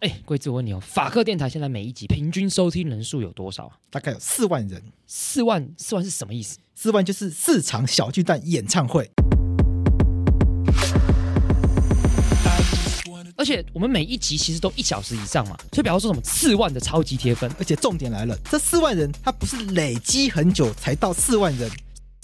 哎，贵子，我问你哦，法克电台现在每一集平均收听人数有多少啊？大概有四万人。四万，四万是什么意思？四万就是四场小巨蛋演唱会。而且我们每一集其实都一小时以上嘛，所以比方说什么四万的超级贴分。而且重点来了，这四万人他不是累积很久才到四万人，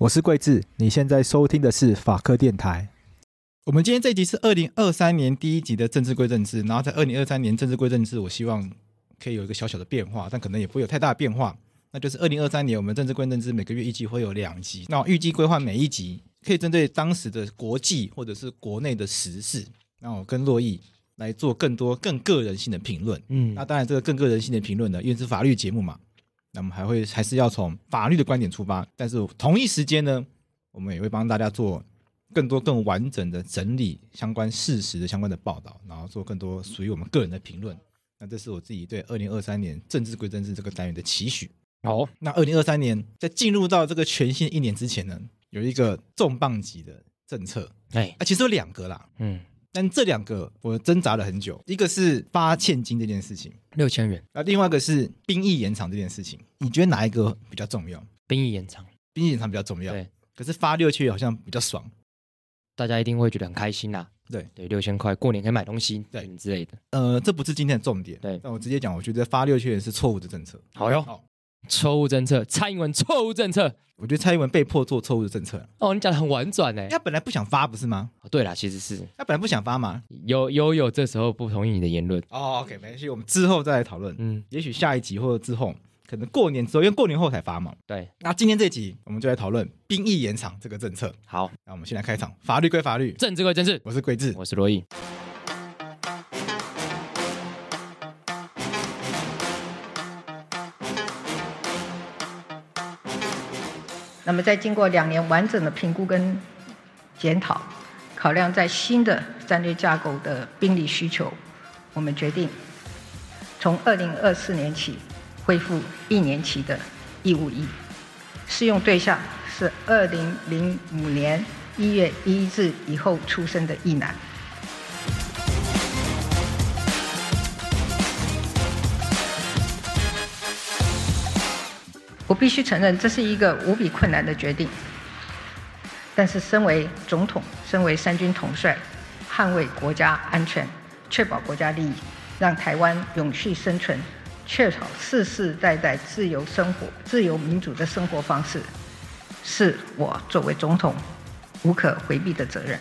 我是桂智，你现在收听的是法科电台。我们今天这一集是二零二三年第一集的政治归政治，然后在二零二三年政治归政治，我希望可以有一个小小的变化，但可能也不会有太大的变化。那就是二零二三年我们政治归政治每个月预计会有两集，那我预计规划每一集可以针对当时的国际或者是国内的时事，那我跟洛毅来做更多更个人性的评论。嗯，那当然这个更个人性的评论呢，因为是法律节目嘛。那么还会还是要从法律的观点出发，但是同一时间呢，我们也会帮大家做更多更完整的整理相关事实的相关的报道，然后做更多属于我们个人的评论。那这是我自己对二零二三年政治归政治这个单元的期许。好，那二零二三年在进入到这个全新一年之前呢，有一个重磅级的政策，哎，啊，其实有两个啦，嗯。但这两个我挣扎了很久，一个是发现金这件事情，六千元，啊，另外一个是兵役延长这件事情，你觉得哪一个比较重要？兵役延长，兵役延长比较重要。对，可是发六千元好像比较爽，大家一定会觉得很开心啦、啊。对对，六千块过年可以买东西，对之类的。呃，这不是今天的重点。对，那我直接讲，我觉得发六千元是错误的政策。好哟。好错误政策，蔡英文错误政策。我觉得蔡英文被迫做错误的政策。哦，你讲的很婉转呢。他本来不想发，不是吗？哦，对啦，其实是他本来不想发嘛。有有有，这时候不同意你的言论。哦，OK，没关系，我们之后再来讨论。嗯，也许下一集或者之后，可能过年之后，因为过年后才发嘛。对。那今天这集，我们就来讨论兵役延长这个政策。好，那我们先来开场。法律归法律，政治归政治。我是桂智，我是珞亦。那么，在经过两年完整的评估跟检讨，考量在新的战略架构的兵力需求，我们决定从二零二四年起恢复一年期的义务役，适用对象是二零零五年一月一日以后出生的役男。我必须承认，这是一个无比困难的决定。但是，身为总统，身为三军统帅，捍卫国家安全，确保国家利益，让台湾永续生存，确保世世代代自由生活、自由民主的生活方式，是我作为总统无可回避的责任。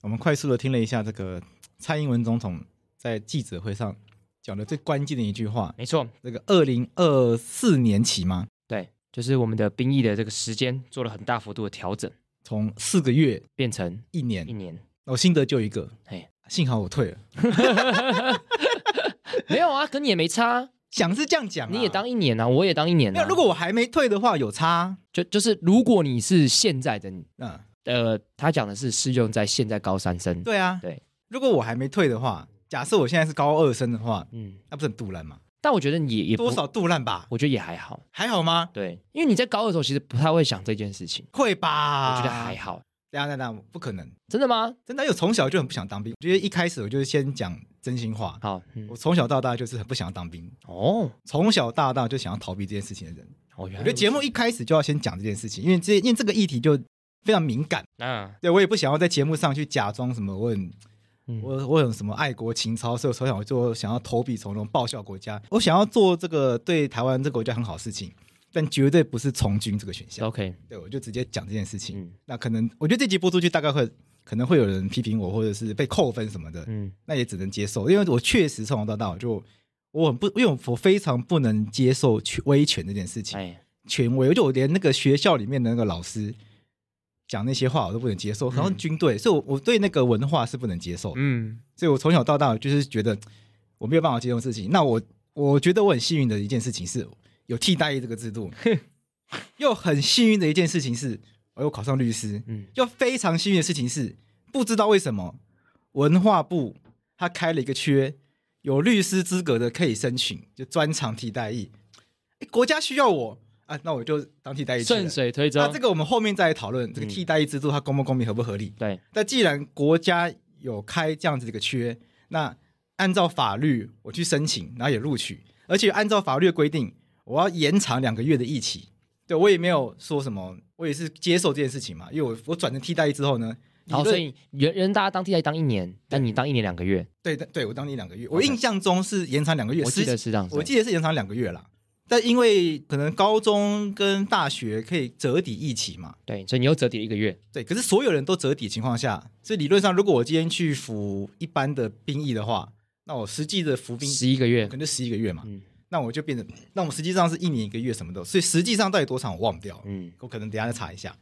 我们快速的听了一下这个蔡英文总统。在记者会上讲的最关键的一句话，没错，这个二零二四年起吗？对，就是我们的兵役的这个时间做了很大幅度的调整，从四个月变成一年。一年，我心得就一个，嘿，幸好我退了。没有啊，跟你也没差。想是这样讲，你也当一年啊，我也当一年啊。如果我还没退的话，有差。就就是如果你是现在的，嗯，呃，他讲的是适用在现在高三生。对啊，对。如果我还没退的话。假设我现在是高二生的话，嗯，那不是很杜烂吗？但我觉得也也不多少杜烂吧？我觉得也还好，还好吗？对，因为你在高二的时候其实不太会想这件事情，会吧？我觉得还好。等下等下，不可能，真的吗？真的，我从小就很不想当兵。我觉得一开始我就是先讲真心话。好，嗯、我从小到大就是很不想要当兵。哦，从小到大就想要逃避这件事情的人。哦，原来我觉得节目一开始就要先讲这件事情，因为这因为这个议题就非常敏感。啊，对我也不想要在节目上去假装什么我很，嗯、我我有什么爱国情操，所以我从小就想要投笔从戎，报效国家。我想要做这个对台湾这个国家很好事情。但绝对不是从军这个选项。OK，对，我就直接讲这件事情。嗯，那可能我觉得这集播出去，大概会可能会有人批评我，或者是被扣分什么的。嗯，那也只能接受，因为我确实从小到大我就我很不，因为我非常不能接受权威权这件事情。哎，权威，就我连那个学校里面的那个老师讲那些话，我都不能接受。好像军队，所以我我对那个文化是不能接受。嗯，所以我从小到大就是觉得我没有办法接受事情。那我我觉得我很幸运的一件事情是。有替代役这个制度，又很幸运的一件事情是，我又考上律师。嗯，又非常幸运的事情是，不知道为什么文化部他开了一个缺，有律师资格的可以申请，就专长替代役。国家需要我啊，那我就当替代役。顺水推舟。那这个我们后面再来讨论这个替代役制度它公不公平、合不合理。对。那既然国家有开这样子的一个缺，那按照法律我去申请，然后也录取，而且按照法律的规定。我要延长两个月的役期，对我也没有说什么，我也是接受这件事情嘛。因为我我转成替代役之后呢，好，所以人人大家当替代役当一年，但你当一年两个月，对对对，我当你两个月，我印象中是延长两个月，我记得是这样子，我记得是延长两个月啦。但因为可能高中跟大学可以折抵一起嘛，对，所以你又折抵一个月，对。可是所有人都折抵情况下，所以理论上，如果我今天去服一般的兵役的话，那我实际的服兵十一个月，可能就十一个月嘛。嗯那我就变成，那我们实际上是一年一个月什么的，所以实际上到底多长我忘掉了。嗯，我可能等一下再查一下。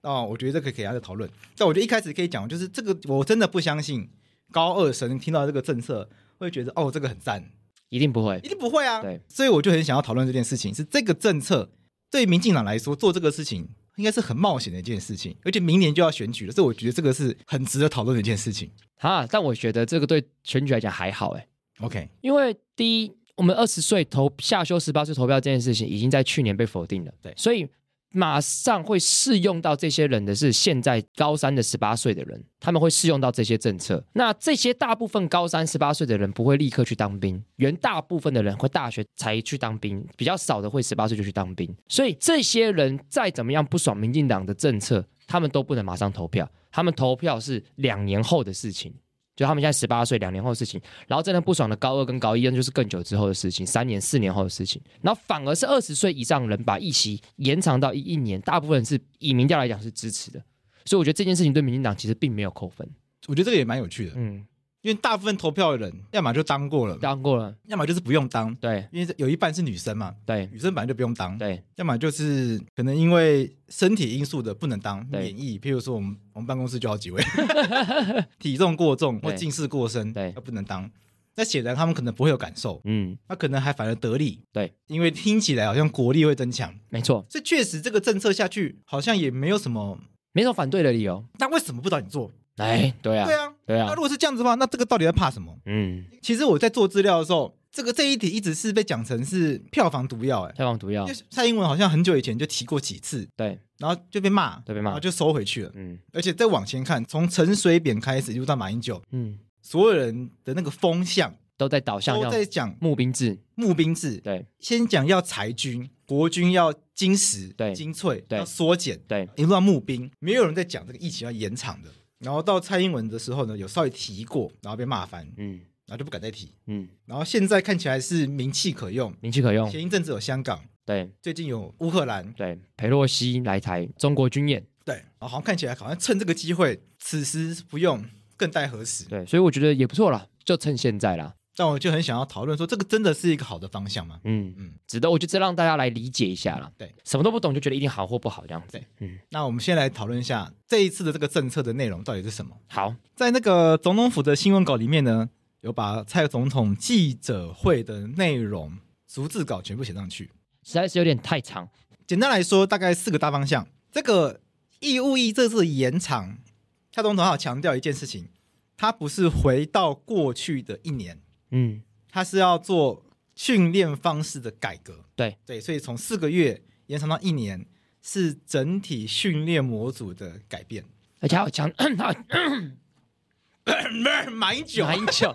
那我觉得这个可以给大家讨论。但我觉得一开始可以讲，就是这个我真的不相信高二生听到这个政策会觉得哦，这个很赞，一定不会，一定不会啊。对，所以我就很想要讨论这件事情，是这个政策对民进党来说做这个事情应该是很冒险的一件事情，而且明年就要选举了，所以我觉得这个是很值得讨论的一件事情。哈，但我觉得这个对选举来讲还好，哎，OK，因为第一。我们二十岁投下修十八岁投票这件事情，已经在去年被否定了。对，所以马上会适用到这些人的是现在高三的十八岁的人，他们会适用到这些政策。那这些大部分高三十八岁的人不会立刻去当兵，原大部分的人会大学才去当兵，比较少的会十八岁就去当兵。所以这些人再怎么样不爽民进党的政策，他们都不能马上投票，他们投票是两年后的事情。就他们现在十八岁，两年后的事情，然后真的不爽的高二跟高一，那就是更久之后的事情，三年、四年后的事情。然后反而是二十岁以上人把议席延长到一一年，大部分人是以民调来讲是支持的，所以我觉得这件事情对民进党其实并没有扣分。我觉得这个也蛮有趣的，嗯。因为大部分投票的人，要么就当过了，当过了；要么就是不用当。对，因为有一半是女生嘛，对，女生本来就不用当。对，要么就是可能因为身体因素的不能当，免疫。譬如说，我们我们办公室就好几位，体重过重或近视过深，对，不能当。那显然他们可能不会有感受，嗯，那可能还反而得利。对，因为听起来好像国力会增强，没错。所以确实这个政策下去，好像也没有什么没什么反对的理由。那为什么不找你做？哎，对啊，对啊，对啊。那如果是这样子的话，那这个到底在怕什么？嗯，其实我在做资料的时候，这个这一题一直是被讲成是票房毒药，哎，票房毒药。蔡英文好像很久以前就提过几次，对，然后就被骂，对，被骂，然后就收回去了。嗯，而且再往前看，从陈水扁开始，一直到马英九，嗯，所有人的那个风向都在导向，都在讲募兵制，募兵制。对，先讲要裁军，国军要精实，对，精粹，对，要缩减，对，一路到募兵，没有人在讲这个疫情要延长的。然后到蔡英文的时候呢，有稍微提过，然后被骂翻，嗯，然后就不敢再提，嗯，然后现在看起来是名气可用，名气可用。前一阵子有香港，对，最近有乌克兰，对，佩洛西来台，中国军演，对，然后好像看起来好像趁这个机会，此时不用，更待何时？对，所以我觉得也不错啦，就趁现在啦。但我就很想要讨论说，这个真的是一个好的方向吗？嗯嗯，值得，我就这让大家来理解一下啦。对，什么都不懂就觉得一定好或不好这样子。对，嗯，那我们先来讨论一下这一次的这个政策的内容到底是什么？好，在那个总统府的新闻稿里面呢，有把蔡总统记者会的内容逐字稿全部写上去，实在是有点太长。简单来说，大概四个大方向。这个义务役这次延长，蔡总统还要强调一件事情，他不是回到过去的一年，嗯。他是要做训练方式的改革。对对，所以从四个月延长到一年，是整体训练模组的改变。而且还有强，他马英九，马英九，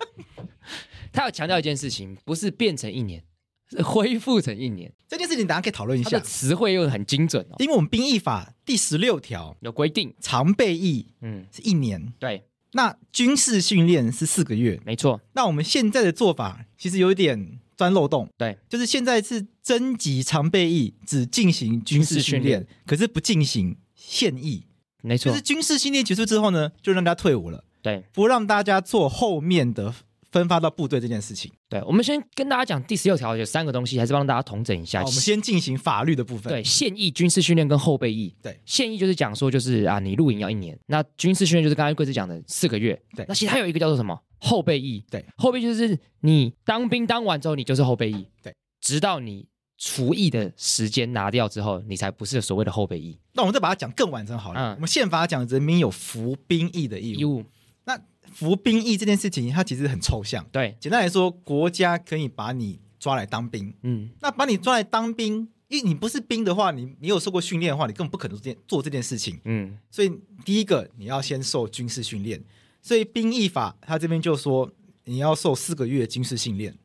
他要强调一件事情，不是变成一年，是恢复成一年。这件事情大家可以讨论一下。词汇又很精准哦，因为我们兵役法第十六条有规定，常备役嗯，是一年，对，那军事训练是四个月。没错，那我们现在的做法其实有一点钻漏洞，对，就是现在是征集常备役，只进行军事训练，可是不进行现役。没错，就是军事训练结束之后呢，就让大家退伍了，对，不让大家做后面的分发到部队这件事情。对，我们先跟大家讲第十六条有三个东西，还是帮大家统整一下。我们先进行法律的部分。对，现役军事训练跟后备役。对，现役就是讲说，就是啊，你入营要一年。那军事训练就是刚才贵子讲的四个月。对，那其实还有一个叫做什么后备役。对，后备就是你当兵当完之后，你就是后备役。对，直到你。除役的时间拿掉之后，你才不是所谓的后备役。那我们再把它讲更完整好了。嗯、我们宪法讲人民有服兵役的义务。义务。那服兵役这件事情，它其实很抽象。对，简单来说，国家可以把你抓来当兵。嗯，那把你抓来当兵，因为你不是兵的话，你你有受过训练的话，你根本不可能做这件做这件事情。嗯，所以第一个你要先受军事训练。所以兵役法它这边就说你要受四个月军事训练。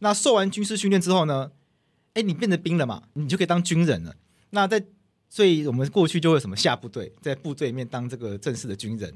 那受完军事训练之后呢？哎，你变成兵了嘛，你就可以当军人了。那在，所以我们过去就会什么下部队，在部队里面当这个正式的军人。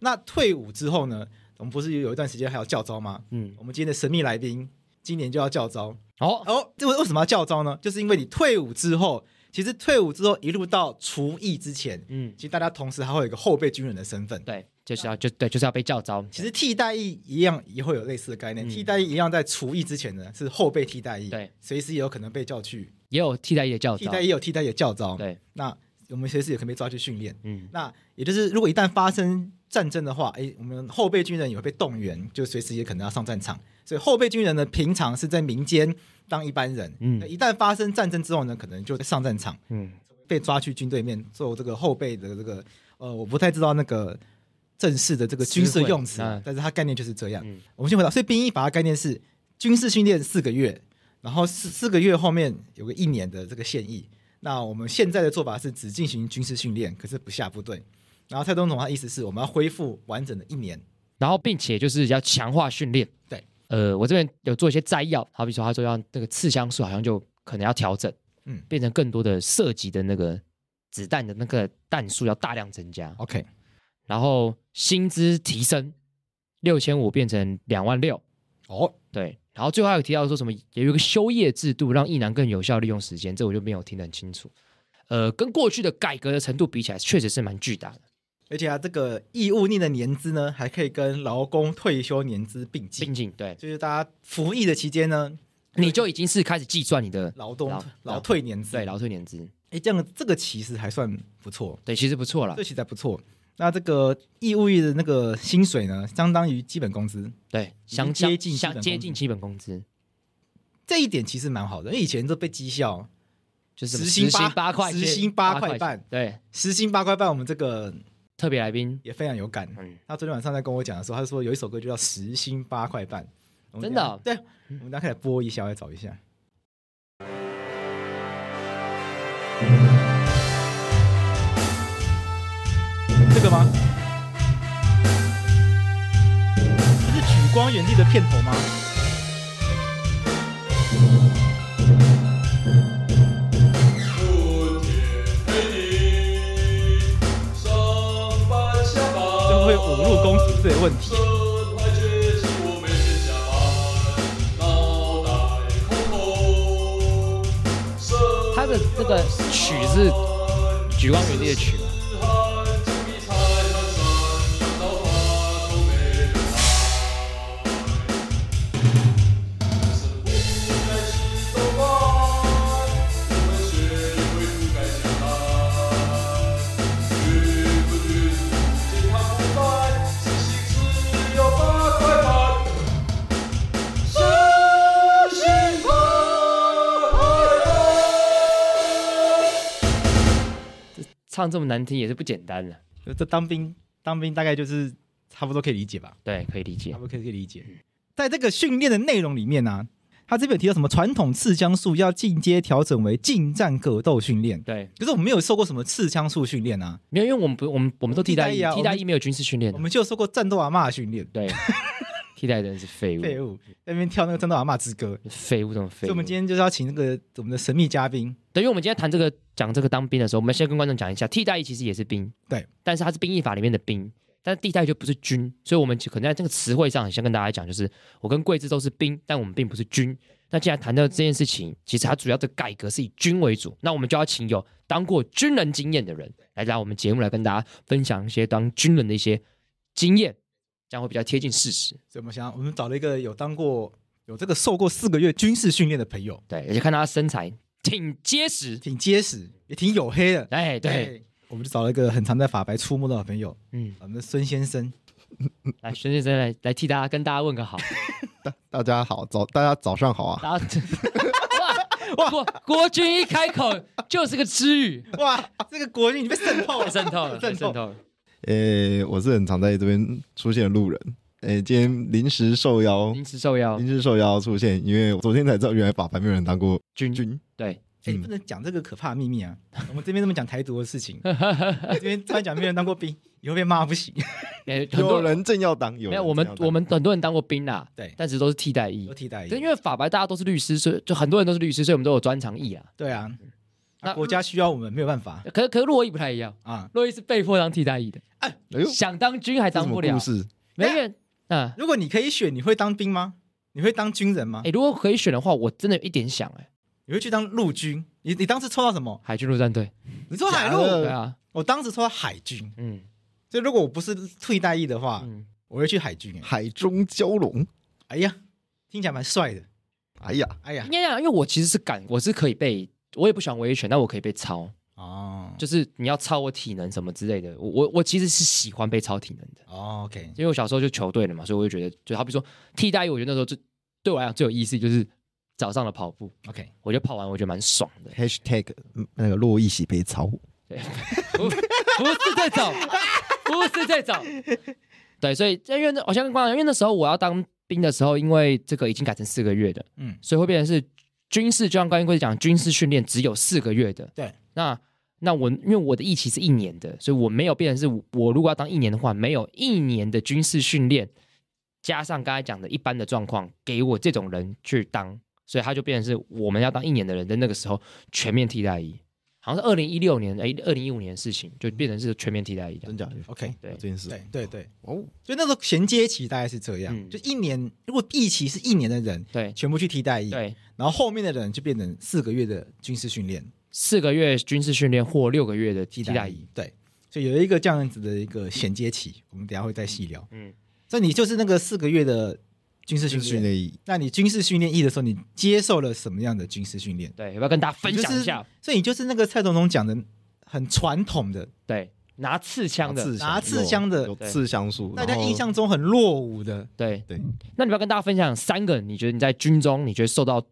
那退伍之后呢，我们不是有一段时间还要教招吗？嗯，我们今天的神秘来宾今年就要教招。哦哦，这为为什么要教招呢？就是因为你退伍之后。其实退伍之后一路到除役之前，嗯，其实大家同时还会有一个后备军人的身份，对，就是要就对，就是要被教招。其实替代役一样也会有类似的概念，嗯、替代役一样在除役之前呢是后备替代役，对，随时也有可能被叫去，也有替代役的教召，替代役也有替代役的教招，对，那我们随时也可能被抓去训练，嗯，那也就是如果一旦发生战争的话，哎，我们后备军人也会被动员，就随时也可能要上战场，所以后备军人呢，平常是在民间当一般人，嗯，一旦发生战争之后呢，可能就上战场，嗯。被抓去军队面做这个后备的这个，呃，我不太知道那个正式的这个军事用词，嗯、但是它概念就是这样。嗯、我们先回到，所以兵役法的概念是军事训练四个月，然后四四个月后面有个一年的这个现役。那我们现在的做法是只进行军事训练，可是不下部队。然后蔡总统他意思是我们要恢复完整的一年，然后并且就是要强化训练。对，呃，我这边有做一些摘要，好比说他说要那个刺枪术好像就可能要调整。嗯，变成更多的射击的那个子弹的那个弹数要大量增加。OK，然后薪资提升六千五变成两万六。哦，对，然后最后还有提到说什么也有一个休业制度，让役男更有效利用时间，这我就没有听得很清楚。呃，跟过去的改革的程度比起来，确实是蛮巨大的。而且啊，这个义务役的年资呢，还可以跟劳工退休年资并进。并进，对，就是大家服役的期间呢。你就已经是开始计算你的劳动劳退年资，对劳退年资，哎，这样这个其实还算不错，对，其实不错了，这其实还不错。那这个义务役的那个薪水呢，相当于基本工资，对，相接近相接近基本工资，这一点其实蛮好的，因为以前都被讥笑就是时薪八块，时薪八块半，对，时薪八块半，我们这个特别来宾。也非常有感。他昨天晚上在跟我讲的时候，他说有一首歌就叫《时薪八块半》，真的，对，我们大家可以播一下，我来找一下。这个吗？这是《举光原地》的片头吗？这会不会侮辱公司的问题？这个曲是《举光原地》的曲唱这么难听也是不简单的。这当兵当兵大概就是差不多可以理解吧？对，可以理解，差不多可以可以理解。在这个训练的内容里面呢、啊，他这边有提到什么传统刺枪术要进阶调整为近战格斗训练。对，可是我们没有受过什么刺枪术训练啊，没有，因为我们不，我们我们都替代役，替代役没有军事训练我，们就受过战斗阿嬷训练。对，替代人是废物，废物在那边跳那个战斗阿嬷之歌。废物这种废物。所以我们今天就是要请那个我们的神秘嘉宾，等于我们今天谈这个讲这个当兵的时候，我们先跟观众讲一下，替代役其实也是兵，对，但是它是兵役法里面的兵，但是替代役就不是军，所以我们就可能在这个词汇上先跟大家讲，就是我跟贵志都是兵，但我们并不是军。那既然谈到这件事情，其实它主要的改革是以军为主，那我们就要请有当过军人经验的人来来我们节目来跟大家分享一些当军人的一些经验，这样会比较贴近事实。所以我们想，我们找了一个有当过、有这个受过四个月军事训练的朋友，对，而且看他身材挺结实，挺结实，也挺黝黑的。哎，对，我们就找了一个很常在法白出没的好朋友，嗯，我们的孙先生。来，孙先生来来替大家跟大家问个好。大大家好，早大家早上好啊！大家哇 哇，国国军一开口就是个词语，哇，这个国军你被渗透了，渗透了，渗透了。诶，我是很常在这边出现的路人，诶，今天临时受邀，临时受邀临时受邀出现，因为我昨天才知道，原来法白没有人当过军军，对，哎，你不能讲这个可怕的秘密啊！我们这边这么讲台独的事情，这边突然讲没有人当过兵，以后被骂不行。哎很有多人正要当，有没有我们我们很多人当过兵啦，对但是都是替代役都。替代役，因为法白大家都是律师，所以就很多人都是律师，所以我们都有专长役啊。对啊，那啊国家需要我们没有办法可可洛伊不太一样，啊。洛伊是被迫当替代役的，哎呦，想当军还当不了故。事？没人啊，如果你可以选，你会当兵吗？你会当军人吗哎，？如果可以选的话，我真的有一点想哎，你会去当陆军？你你当时抽到什么？海军陆战队。你抽海陆？对啊，我当时抽到海军。嗯所以如果我不是替代役的话，嗯，我会去海军。哎海中蛟龙，哎呀，听起来蛮帅的。哎呀，哎呀应，该讲，因为我其实是敢，我是可以被，我也不喜欢维权，但我可以被操。哦，就是你要操我体能什么之类的，我我我其实是喜欢被操体能的，哦，OK，因为我小时候就球队了嘛，所以我就觉得，就好比说替代役，我觉得那时候最对我来讲最有意思就是早上的跑步，OK，我觉得跑完我觉得蛮爽的，hashtag 嗯那个洛一喜被操，不不是这种，不是这种，对，所以因为那我先跟观众讲，因为那时候我要当兵的时候，因为这个已经改成四个月的，嗯，所以会变成是军事，就像关于贵讲，军事训练只有四个月的，对，那。那我因为我的役期是一年的，所以我没有变成是我如果要当一年的话，没有一年的军事训练，加上刚才讲的一般的状况，给我这种人去当，所以他就变成是我们要当一年的人的那个时候全面替代役，好像是二零一六年哎二零一五年的事情，就变成是全面替代役这样。真假的？OK，对。这件事。对对对，哦，所以那时候衔接期大概是这样，嗯。就一年，如果一期是一年的人，对。全部去替代役，，对，然后后面的人就变成四个月的军事训练。四个月军事训练或六个月的替替代役，，对，所以有一个这样子的一个衔接期，我们等下会再细聊。嗯，所以你就是那个四个月的军事训练，训练役，那你军事训练役的时候，你接受了什么样的军事训练？对，要不要跟大家分享一下？所以你就是那个蔡总统讲的很传统的，对，拿刺枪的，拿刺枪的。有有刺枪术，大家印象中很落伍的，对。对。那你要跟大家分享三个，你觉得你在军中，你觉得受到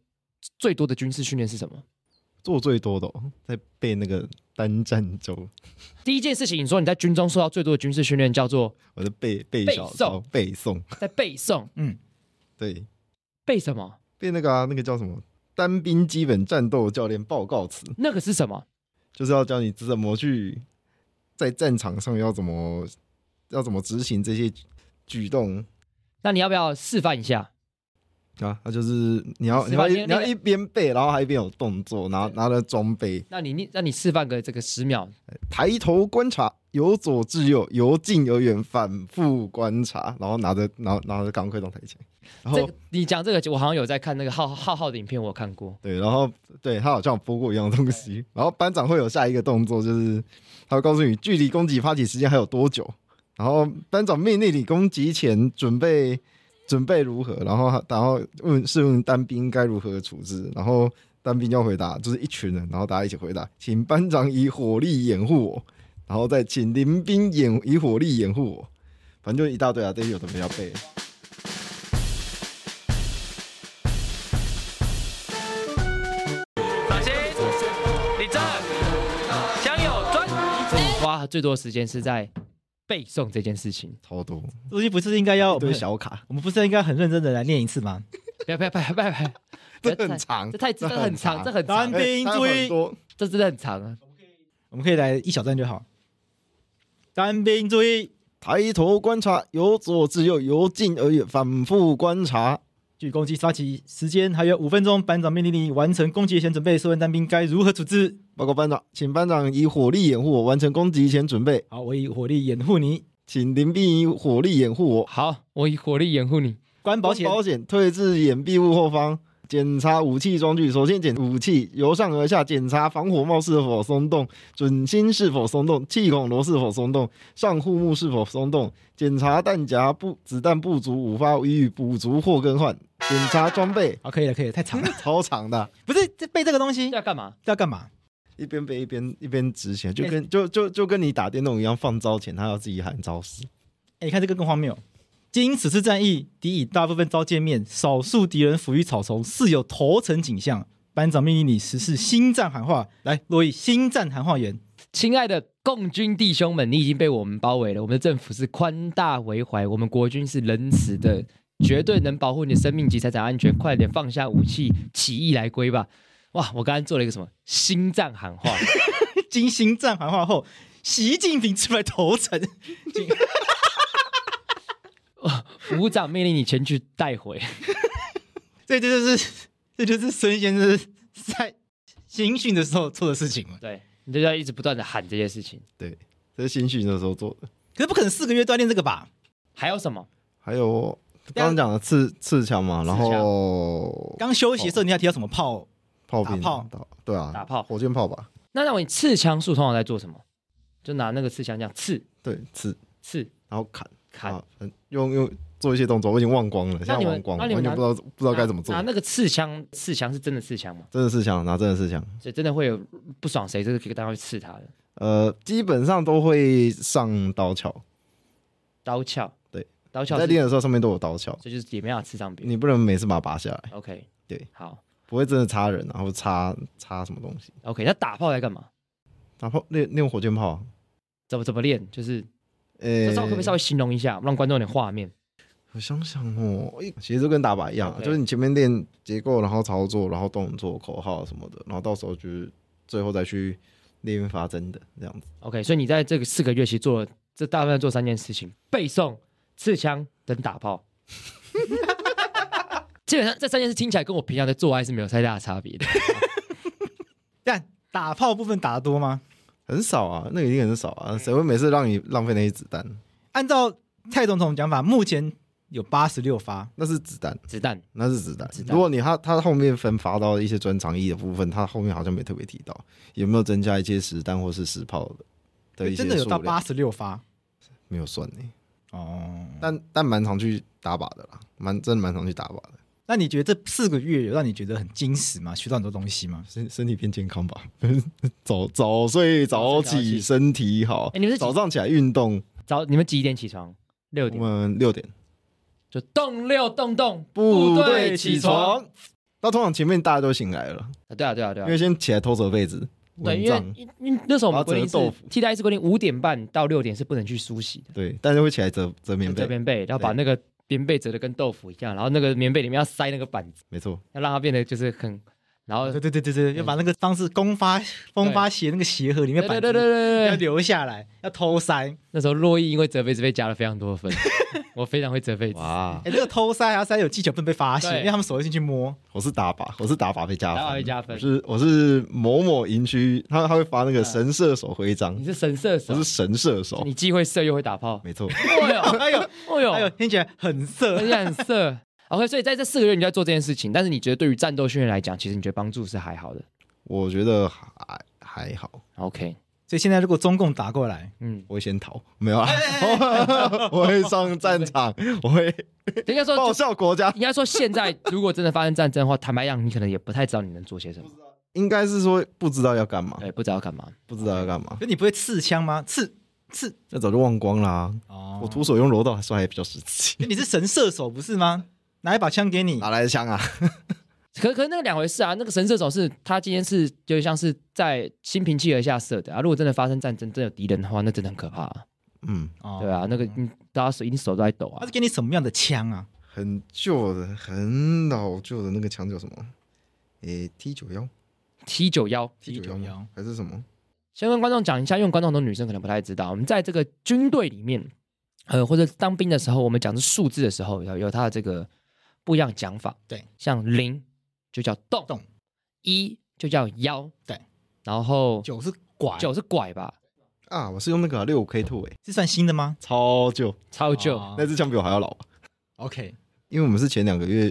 最多的军事训练是什么？做最多的哦在背那个单战周，第一件事情，你说你在军中受到最多的军事训练叫做我的背背背小背诵，在背诵，嗯，对，背什么？背那个啊，那个叫什么？单兵基本战斗教练报告词，那个是什么？就是要教你怎么去在战场上要怎么要怎么执行这些举动。那你要不要示范一下？啊，那就是你要你要你要一边背，然后还一边有动作，拿拿着装备，那你你那你示范个这个十秒，抬头观察，由左至右，由近而远，反复观察，然后拿着拿拿着钢盔到台前，然后这个你讲这个，我好像有在看那个浩浩浩的影片，我有看过。对，然后对他好像有播过一样的东西，然后班长会有下一个动作，就是他会告诉你距离攻击发起时间还有多久，然后班长命令你攻击前准备准备如何，然后然后问试问单兵该如何处置，然后单兵要回答就是一群人，然后大家一起回答，请班长以火力掩护我，然后再请林兵掩以火力掩护我，反正就一大堆啊，这些有的没要背。放心，李正，枪友专。花最多的时间是在背诵这件事情。超多东西不是应该要一堆小卡，我们不是应该很认真的来念一次吗？不要不要不要不要不要！这很长，这太这很长，这很长，单兵注意，这真的很长啊。我们可以来一小段就好。单兵注意，抬头观察，由左至右，由近而远，反复观察。距攻击发起时间还有五分钟，班长命令你完成攻击前准备。受问单兵该如何处置？报告班长，请班长以火力掩护我，完成攻击前准备。好，我以火力掩护你，请林兵以火力掩护我。好，我以火力掩护你。关保险，保险，退至掩蔽物后方。检查武器装具，首先检武器，由上而下检查防火帽是否松动，准心是否松动，气孔螺是否松动，上护目是否松动，检查弹夹不子弹不足五发予以补足或更换，检查装备。好，可以了，可以了，太长了，超长的。不是这背这个东西要干嘛？要干嘛？一边背一边一边执行，就跟就就就跟你打电动一样，放招前他要自己喊招式。哎，你看这个更荒谬。经此次战役，敌已大部分遭歼灭，少数敌人伏于草丛，似有投诚景象。班长命令你实施心战喊话，来，洛伊心战喊话员。亲爱的共军弟兄们，你已经被我们包围了。我们的政府是宽大为怀，我们国军是仁慈的，绝对能保护你的生命及财产安全。快点放下武器，起义来归吧！哇，我刚刚做了一个什么心战喊话？经心战喊话后，习近平出来投诚。伍长命令你前去带回，这 这就是这就是孙先生在新训的时候做的事情嘛？对，你就要一直不断的喊这些事情。对，这是新训的时候做的。可是不可能四个月锻炼这个吧？还有什么？还有刚刚讲的刺刺枪嘛？然后刚休息的时候你还提到什么炮？炮兵？炮？对啊，打炮，火箭炮吧？那那我刺枪术通常在做什么？就拿那个刺枪这样刺，对，刺刺，然后砍。砍，用用做一些动作，我已经忘光了，现在忘光了，完全不知道不知道该怎么做。拿那个刺枪，刺枪是真的刺枪吗？真的刺枪，拿真的刺枪，所以真的会有不爽谁，这个可以当去刺他的。呃，基本上都会上刀鞘，刀鞘，对，刀鞘在练的时候上面都有刀鞘，这就是也没法刺上别人，你不能每次把它拔下来。OK，对，好，不会真的插人，然后插插什么东西。OK，那打炮在干嘛？打炮练练火箭炮，怎么怎么练？就是。呃，这可不可以稍微形容一下，让观众有点画面？我想想哦，其实就跟打靶一样，Okay. 就是你前面练结构，然后操作，然后动作、口号什么的，然后到时候就是最后再去练发真的这样子。OK，所以你在这个四个月其实做了这大部分做三件事情：背诵、刺枪等打炮。基本上这三件事听起来跟我平常在做爱是没有太大的差别的。但打炮部分打得多吗？很少啊，那个一定很少啊，谁会每次让你浪费那些子弹？按照蔡总统讲法，目前有八十六发，那是子弹，子弹，那是子弹。如果你他他后面分发到一些专长一的部分，他后面好像没特别提到有没有增加一些实弹或是实炮的的一些。真的有到八十六发？没有算呢。哦，但但蛮常去打靶的啦，蛮真的蛮常去打靶的。那你觉得这四个月有让你觉得很惊喜吗？学到很多东西吗？身身体变健康吧，早早睡早起，身体好。哎，你们是早上起来运动？早你们几点起床？六点。我们六点，就动六动动，部队起床。那通常前面大家都醒来了。对啊对啊对啊，因为先起来偷折被子。对，因为因为那时候我们规定是替代役规定五点半到六点是不能去梳洗的。对，但是会起来折折棉被，折棉被，然后把那个。棉被折的跟豆腐一样，然后那个棉被里面要塞那个板子，没错，要让它变得就是很，然后对对对对对，要把那个当时公发公发鞋那个鞋盒里面板子，对对对对要留下来，要偷塞。那时候洛伊因为折被子被加了非常多分。我非常会折被子哇！哎，这个偷塞还要塞有技巧，不能被发现，因为他们手会进去摸。我是打靶，我是打靶被加分，打靶被加分。是我是某某营区，他他会发那个神射手徽章。你是神射手，我是神射手。你既会射又会打炮，没错。哎呦哎呦哎呦哎呦，听起来很色，很色。OK，所以在这四个月你就在做这件事情，但是你觉得对于战斗训练来讲，其实你觉得帮助是还好的？我觉得还还好。OK。所以现在如果中共打过来，嗯，我会先逃，没有啊，我会上战场，我会应该说报效国家。应该说现在 如果真的发生战争的话，坦白讲，你可能也不太知道你能做些什么。应该是说不知道要干嘛，对，不知道要干嘛，不知道要干嘛。那你不会刺枪吗？刺刺，那早就忘光啦。哦，我徒手用柔道还算还比较实际。你是神射手不是吗？拿一把枪给你，哪来的枪啊？可可是那个两回事啊，那个神射手是他今天是就像是在心平气和下射的啊。如果真的发生战争，真的有敌人的话，那真的很可怕啊。嗯，对啊，那个大家手一定手都在抖啊。他是给你什么样的枪啊？很旧的、很老旧的那个枪叫什么？诶，T 九幺 T 九幺，T 九幺还是什么？先跟观众讲一下，因为观众很多女生可能不太知道，我们在这个军队里面，呃，或者当兵的时候，我们讲的数字的时候，有有它的这个不一样讲法。对，像零就叫动，动一就叫幺，对，然后九是拐，九是拐吧？啊，我是用那个六五 K Two，哎，是算新的吗？超旧，超旧，哦、那支枪比我还要老。OK，因为我们是前两个月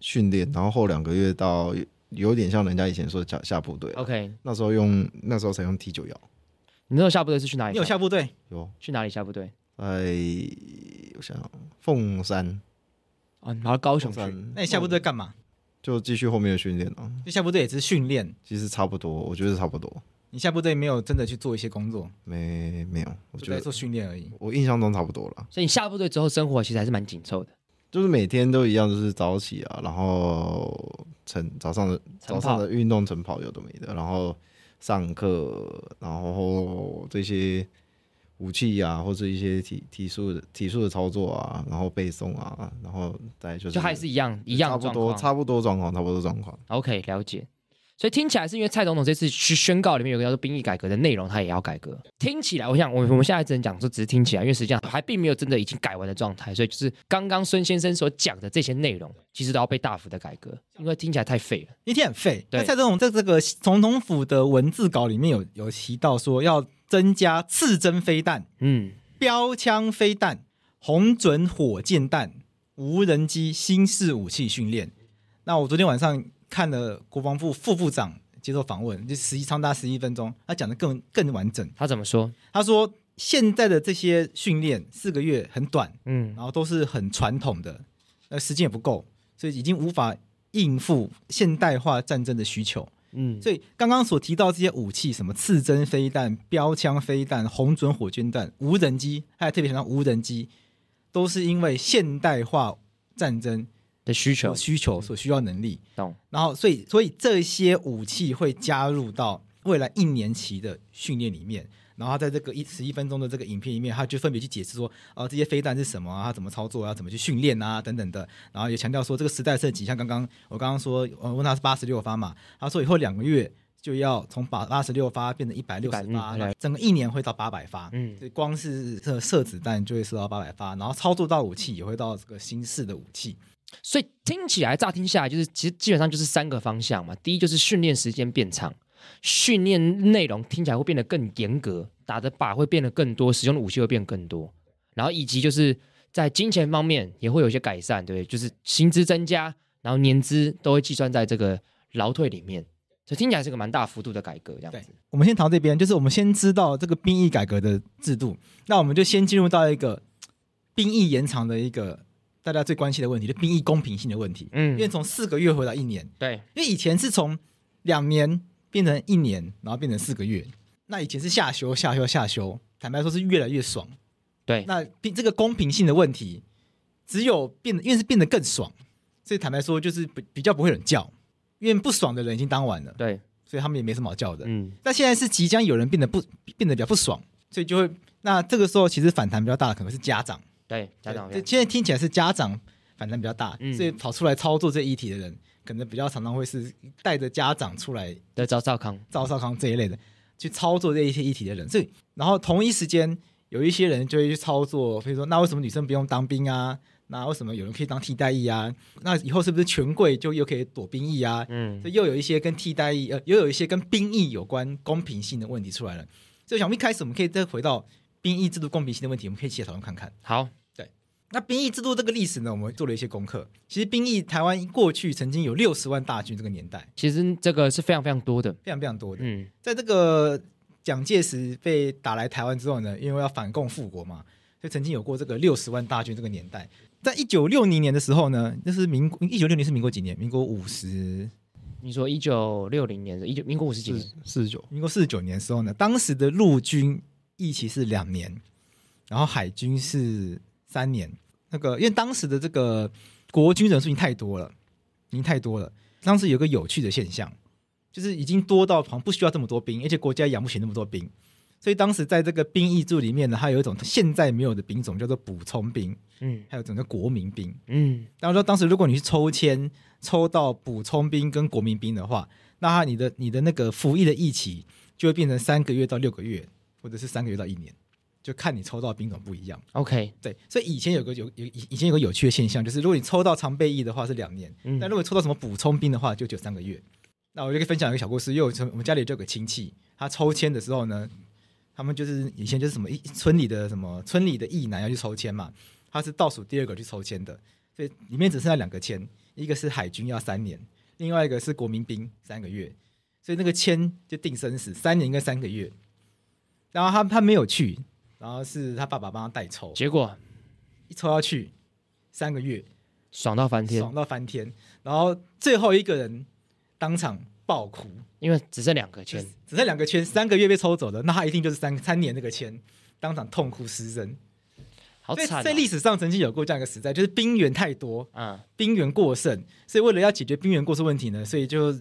训练，然后后两个月到。有点像人家以前说的下下部队。OK，那时候用那时候才用 T 九幺。你那时候下部队是去哪里？你有下部队？有。去哪里下部队？在我想想，凤山。啊，然后高雄去。那你下部队干嘛？就继续后面的训练啊。就下部队也是训练。其实差不多，我觉得差不多。你下部队没有真的去做一些工作？没没有，我觉得做训练而已。我印象中差不多了。所以你下部队之后生活其实还是蛮紧凑的。就是每天都一样，就是早起啊，然后晨早上的早上的运动晨跑有的没的，然后上课，然后这些武器啊，或者一些体体术的体术的操作啊，然后背诵啊，然后再就是就还是一样一样，差不多差不多状况，差不多状况。OK，了解。所以听起来是因为蔡总统这次去宣告里面有个叫做兵役改革的内容，他也要改革。听起来，我想我我们现在只能讲说只是听起来，因为实际上还并没有真的已经改完的状态。所以就是刚刚孙先生所讲的这些内容，其实都要被大幅的改革，因为听起来太废了，一天很废。对，那蔡总统在这个总统府的文字稿里面有有提到说要增加刺针飞弹、嗯，标枪飞弹、红准火箭弹、无人机、新式武器训练。那我昨天晚上。看了国防部副部长接受访问，就十一长达十一分钟，他讲的更更完整。他怎么说？他说现在的这些训练四个月很短，嗯，然后都是很传统的，呃，时间也不够，所以已经无法应付现代化战争的需求。嗯，所以刚刚所提到这些武器，什么刺针飞弹、标枪飞弹、红准火箭弹、无人机，还有特别强调无人机，都是因为现代化战争。的需求，需求所需要能力，懂。然后，所以，所以这些武器会加入到未来一年期的训练里面。然后，在这个一十一分钟的这个影片里面，他就分别去解释说，啊，这些飞弹是什么啊，他怎么操作啊，怎么去训练啊，等等的。然后也强调说，这个时代设计，像刚刚我刚刚说，我问他是八十六发嘛，他说以后两个月就要从八八十六发变成一百六十发，整个一年会到八百发。嗯，所以光是这射子弹就会射到八百发，然后操作到武器也会到这个新式的武器。所以听起来，乍听下来就是，其实基本上就是三个方向嘛。第一就是训练时间变长，训练内容听起来会变得更严格，打的靶会变得更多，使用的武器会变更多。然后以及就是在金钱方面也会有一些改善，对，就是薪资增加，然后年资都会计算在这个劳退里面。所以听起来是个蛮大幅度的改革，这样子。我们先谈这边，就是我们先知道这个兵役改革的制度，那我们就先进入到一个兵役延长的一个。大家最关心的问题，就兵役公平性的问题。嗯，因为从四个月回到一年，对，因为以前是从两年变成一年，然后变成四个月。那以前是下修、下修、下修，坦白说是越来越爽。对，那这个公平性的问题，只有变得，因为是变得更爽，所以坦白说就是比比较不会有人叫，因为不爽的人已经当完了。对，所以他们也没什么好叫的。嗯，那现在是即将有人变得不变得比较不爽，所以就会那这个时候其实反弹比较大的可能是家长。对家长，对，现在听起来是家长反弹比较大，嗯，所以跑出来操作这议题的人，可能比较常常会是带着家长出来的赵少康、赵少康这一类的去操作这一些议题的人，所以然后同一时间有一些人就会去操作，比如说那为什么女生不用当兵啊？那为什么有人可以当替代役啊？那以后是不是权贵就又可以躲兵役啊？嗯，所以又有一些跟替代役呃，又有一些跟兵役有关公平性的问题出来了。所以想一开始我们可以再回到。兵役制度公平性的问题，我们可以一起来讨论看看。好，对，那兵役制度这个历史呢，我们做了一些功课。其实兵役台湾过去曾经有六十万大军，这个年代，其实这个是非常非常多的，非常非常多的。嗯，在这个蒋介石被打来台湾之后呢，因为要反共复国嘛，所以曾经有过这个六十万大军这个年代。在一九六零年的时候呢，那是民一九六零是民国几年？民国五十？你说一九六零年的一九民国五十几年？四十九？民国四十九年的时候呢，当时的陆军。役期是两年，然后海军是三年。那个因为当时的这个国军人数已经太多了，已经太多了。当时有个有趣的现象，就是已经多到好像不需要这么多兵，而且国家养不起那么多兵，所以当时在这个兵役制里面呢，它有一种现在没有的兵种叫做补充兵，嗯还有整个国民兵。嗯，然后说，当时如果你去抽签抽到补充兵跟国民兵的话，那他你的你的那个服役的役期就会变成三个月到六个月，或者是三个月到一年，就看你抽到兵种不一样。OK，对，所以以前有个有有以以前有个有趣的现象，就是如果你抽到常备役的话是两年，嗯但如果抽到什么补充兵的话，就只有三个月。那我就可以分享一个小故事，因为我我们家里就有个亲戚，他抽签的时候呢，他们就是以前就是什么一村里的什么村里的役男要去抽签嘛，他是倒数第二个去抽签的，所以里面只剩下两个签，一个是海军要三年，另外一个是国民兵三个月，所以那个签就定生死，三年跟三个月。然后他他没有去，然后是他爸爸帮他代抽，结果？一抽下去三个月，爽到翻天，爽到翻天。然后最后一个人当场爆哭，因为只剩两个签，只剩两个签，三个月被抽走了，那他一定就是三三年那个签，当场痛哭失声。好惨、在历史上曾经有过这样一个时代，就是兵源太多，嗯，兵源过剩，所以为了要解决兵源过剩问题呢，所以就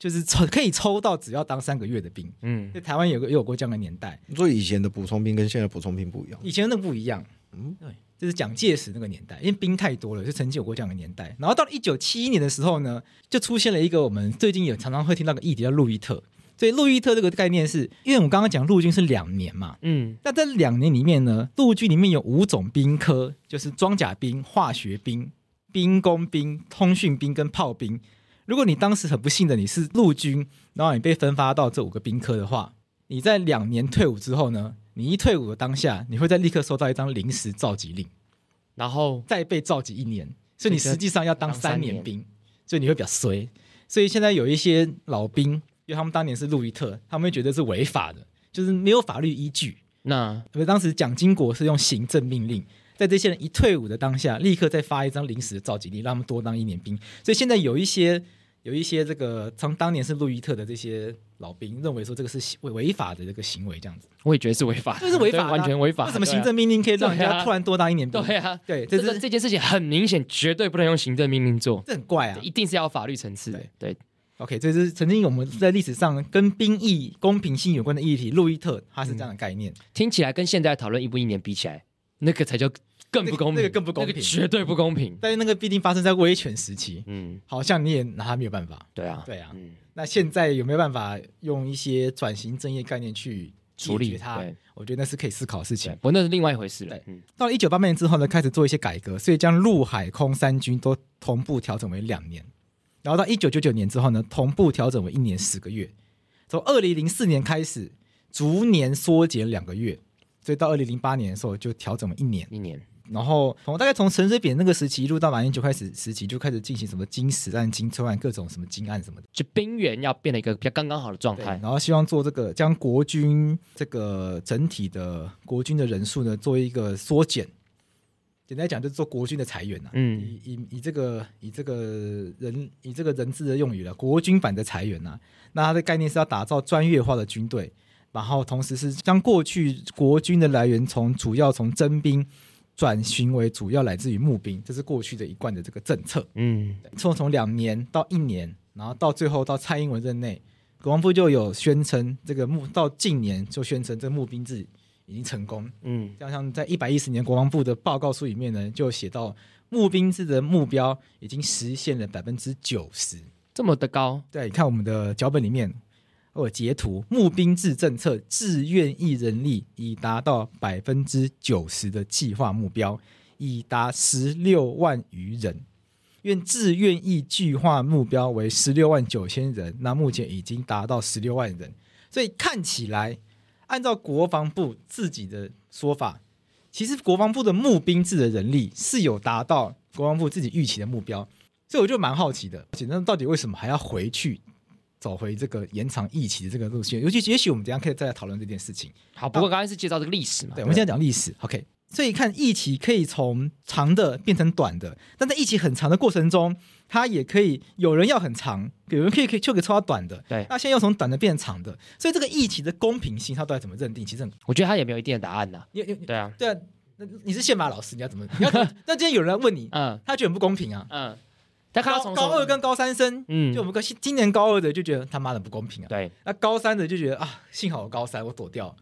就是抽 可以抽到只要当三个月的兵。嗯，在台湾有个也有过这样的年代，所以以前的补充兵跟现在的补充兵不一样。以前那不一样，嗯，对，就是蒋介石那个年代，因为兵太多了，就曾经有过这样的年代。然后到了一九七一年的时候呢，就出现了一个我们最近也常常会听到的议题，叫路易特。所以路易特这个概念是，因为我们刚刚讲陆军是两年嘛，嗯，那在两年里面呢，陆军里面有五种兵科，就是装甲兵、化学兵、兵工兵、通讯兵跟炮兵。如果你当时很不幸的你是陆军，然后你被分发到这五个兵科的话，你在两年退伍之后呢，你一退伍的当下，你会在立刻收到一张临时召集令，然后再被召集一年，所以你实际上要当当三年三年兵，所以你会比较衰。所以现在有一些老兵，因为他们当年是路易特，他们会觉得是违法的，就是没有法律依据。那因为当时蒋经国是用行政命令，在这些人一退伍的当下，立刻再发一张临时的召集令，让他们多当一年兵。所以现在有一些有一些这个从当年是路易特的这些老兵，认为说这个是违违法的这个行为，这样子，我也觉得是违法的，这是违法完全违法。为什么行政命令可以让人家突然多当一年兵？对啊？对，这这是这件事情很明显，绝对不能用行政命令做，这很怪啊。一定是要法律层次的。对，OK，这是曾经我们在历史上跟兵役公平性有关的议题，路易特他是这样的概念。听起来跟现在讨论一不一年比起来，那个才叫更不公平，那个那个更不公平那个绝对不公平。但是那个毕竟发生在威权时期，嗯，好像你也拿他没有办法。对啊，对啊嗯，那现在有没有办法用一些转型正义概念去处理它？我觉得那是可以思考的事情，。不过那是另外一回事了对。嗯，到了一九八八年之后呢，开始做一些改革，所以将陆海空三军都同步调整为两年。然后到一九九九年之后呢，同步调整为一年十个月。从二零零四年开始，逐年缩减两个月，所以到二零零八年的时候就调整为一年。一年，然后从大概从陈水扁那个时期一路到马英九开始时期，就开始进行什么金石案、金车案各种什么金案什么的。就兵员要变得一个比较刚刚好的状，态。然后希望做这个将国军这个整体的国军的人数呢做一个缩减。简单讲，就是做国军的裁员呐、啊。嗯以以以这个以这个人以这个人质的用语了，国军版的裁员呐、啊。那它的概念是要打造专业化的军队，然后同时是将过去国军的来源从主要从征兵转型为主要来自于募兵，这是过去的一贯的这个政策。嗯，从从两年到一年，然后到最后到蔡英文任内，国防部就有宣称这个募到近年就宣称这个募兵制已经成功。嗯，像像在一百一十年国防部的报告书里面呢，就写到募兵制的目标已经实现了百分之九十。这么的高，对，你看我们的脚本里面，我截图，募兵制政策志愿役人力已达到百分之九十的计划目标，已达十六万余人。愿志愿役计划目标为十六万九千人，那目前已经达到十六万人，所以看起来，按照国防部自己的说法，其实国防部的募兵制的人力是有达到国防部自己预期的目标。所以我就蛮好奇的，简单到底为什么还要回去走回这个延长疫情的这个路线？尤其也许我们等下可以再来讨论这件事情。好，不过刚才是介绍这个历史嘛。对，我们现在讲历史，OK。所以看疫情可以从长的变成短的，但在疫情很长的过程中，它也可以有人要很长，有人可以可以就可以抽到短的。对那现在要从短的变成长的，所以这个疫情的公平性，它到底怎么认定？其实，我觉得他也没有一定的答案呐。你你对啊，对啊，那你是宪法老师，你要怎么？你要怎么那今天有人来问你，嗯他觉得很不公平啊。嗯，他高二跟高三生，嗯就我们个今年高二的就觉得他妈的不公平啊，对，那高三的就觉得啊，幸好我高三我躲掉，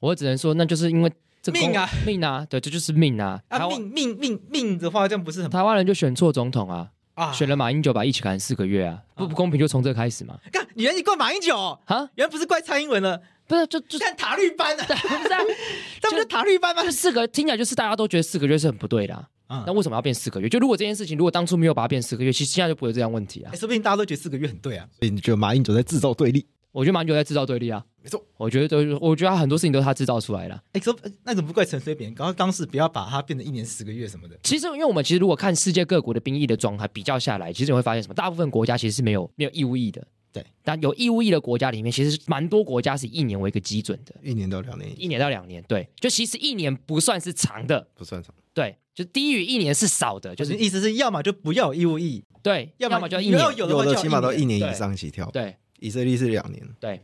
我只能说，那就是因为这个命啊命啊，对，这就是命啊。啊，命命命命的话，这样不是很台湾人就选错总统啊，啊？选了马英九，把一起砍四个月啊，不不公平，就从这开始嘛。干，原来你怪马英九哦啊，原来不是怪蔡英文了，不是，就就看塔绿班啊，不是啊，这不是塔绿班吗就？四个听起来就是大家都觉得四个月是很不对的、啊。嗯那为什么要变四个月？就如果这件事情如果当初没有把它变四个月，其实现在就不会有这样问题啊哎。说不定大家都觉得四个月很对啊。所以你觉得马英九在制造对立？我觉得马英九在制造对立啊。没错，我觉得都，我觉得他很多事情都是他制造出来的。哎，说那怎么不怪陈水扁？刚刚当时不要把它变成一年十个月什么的。其实，因为我们其实如果看世界各国的兵役的状态比较下来，其实你会发现什么？大部分国家其实是没有没有义务役的。对，但有义务役的国家里面，其实蛮多国家是以一年为一个基准的，一年到两年一年到两年。对，就其实一年不算是长的，不算长。对，就低于一年是少的，就就是是意思是要么就不要有义务役，对，要么就一年要。有有的起码都一年以上起跳。对以色列是两年，对，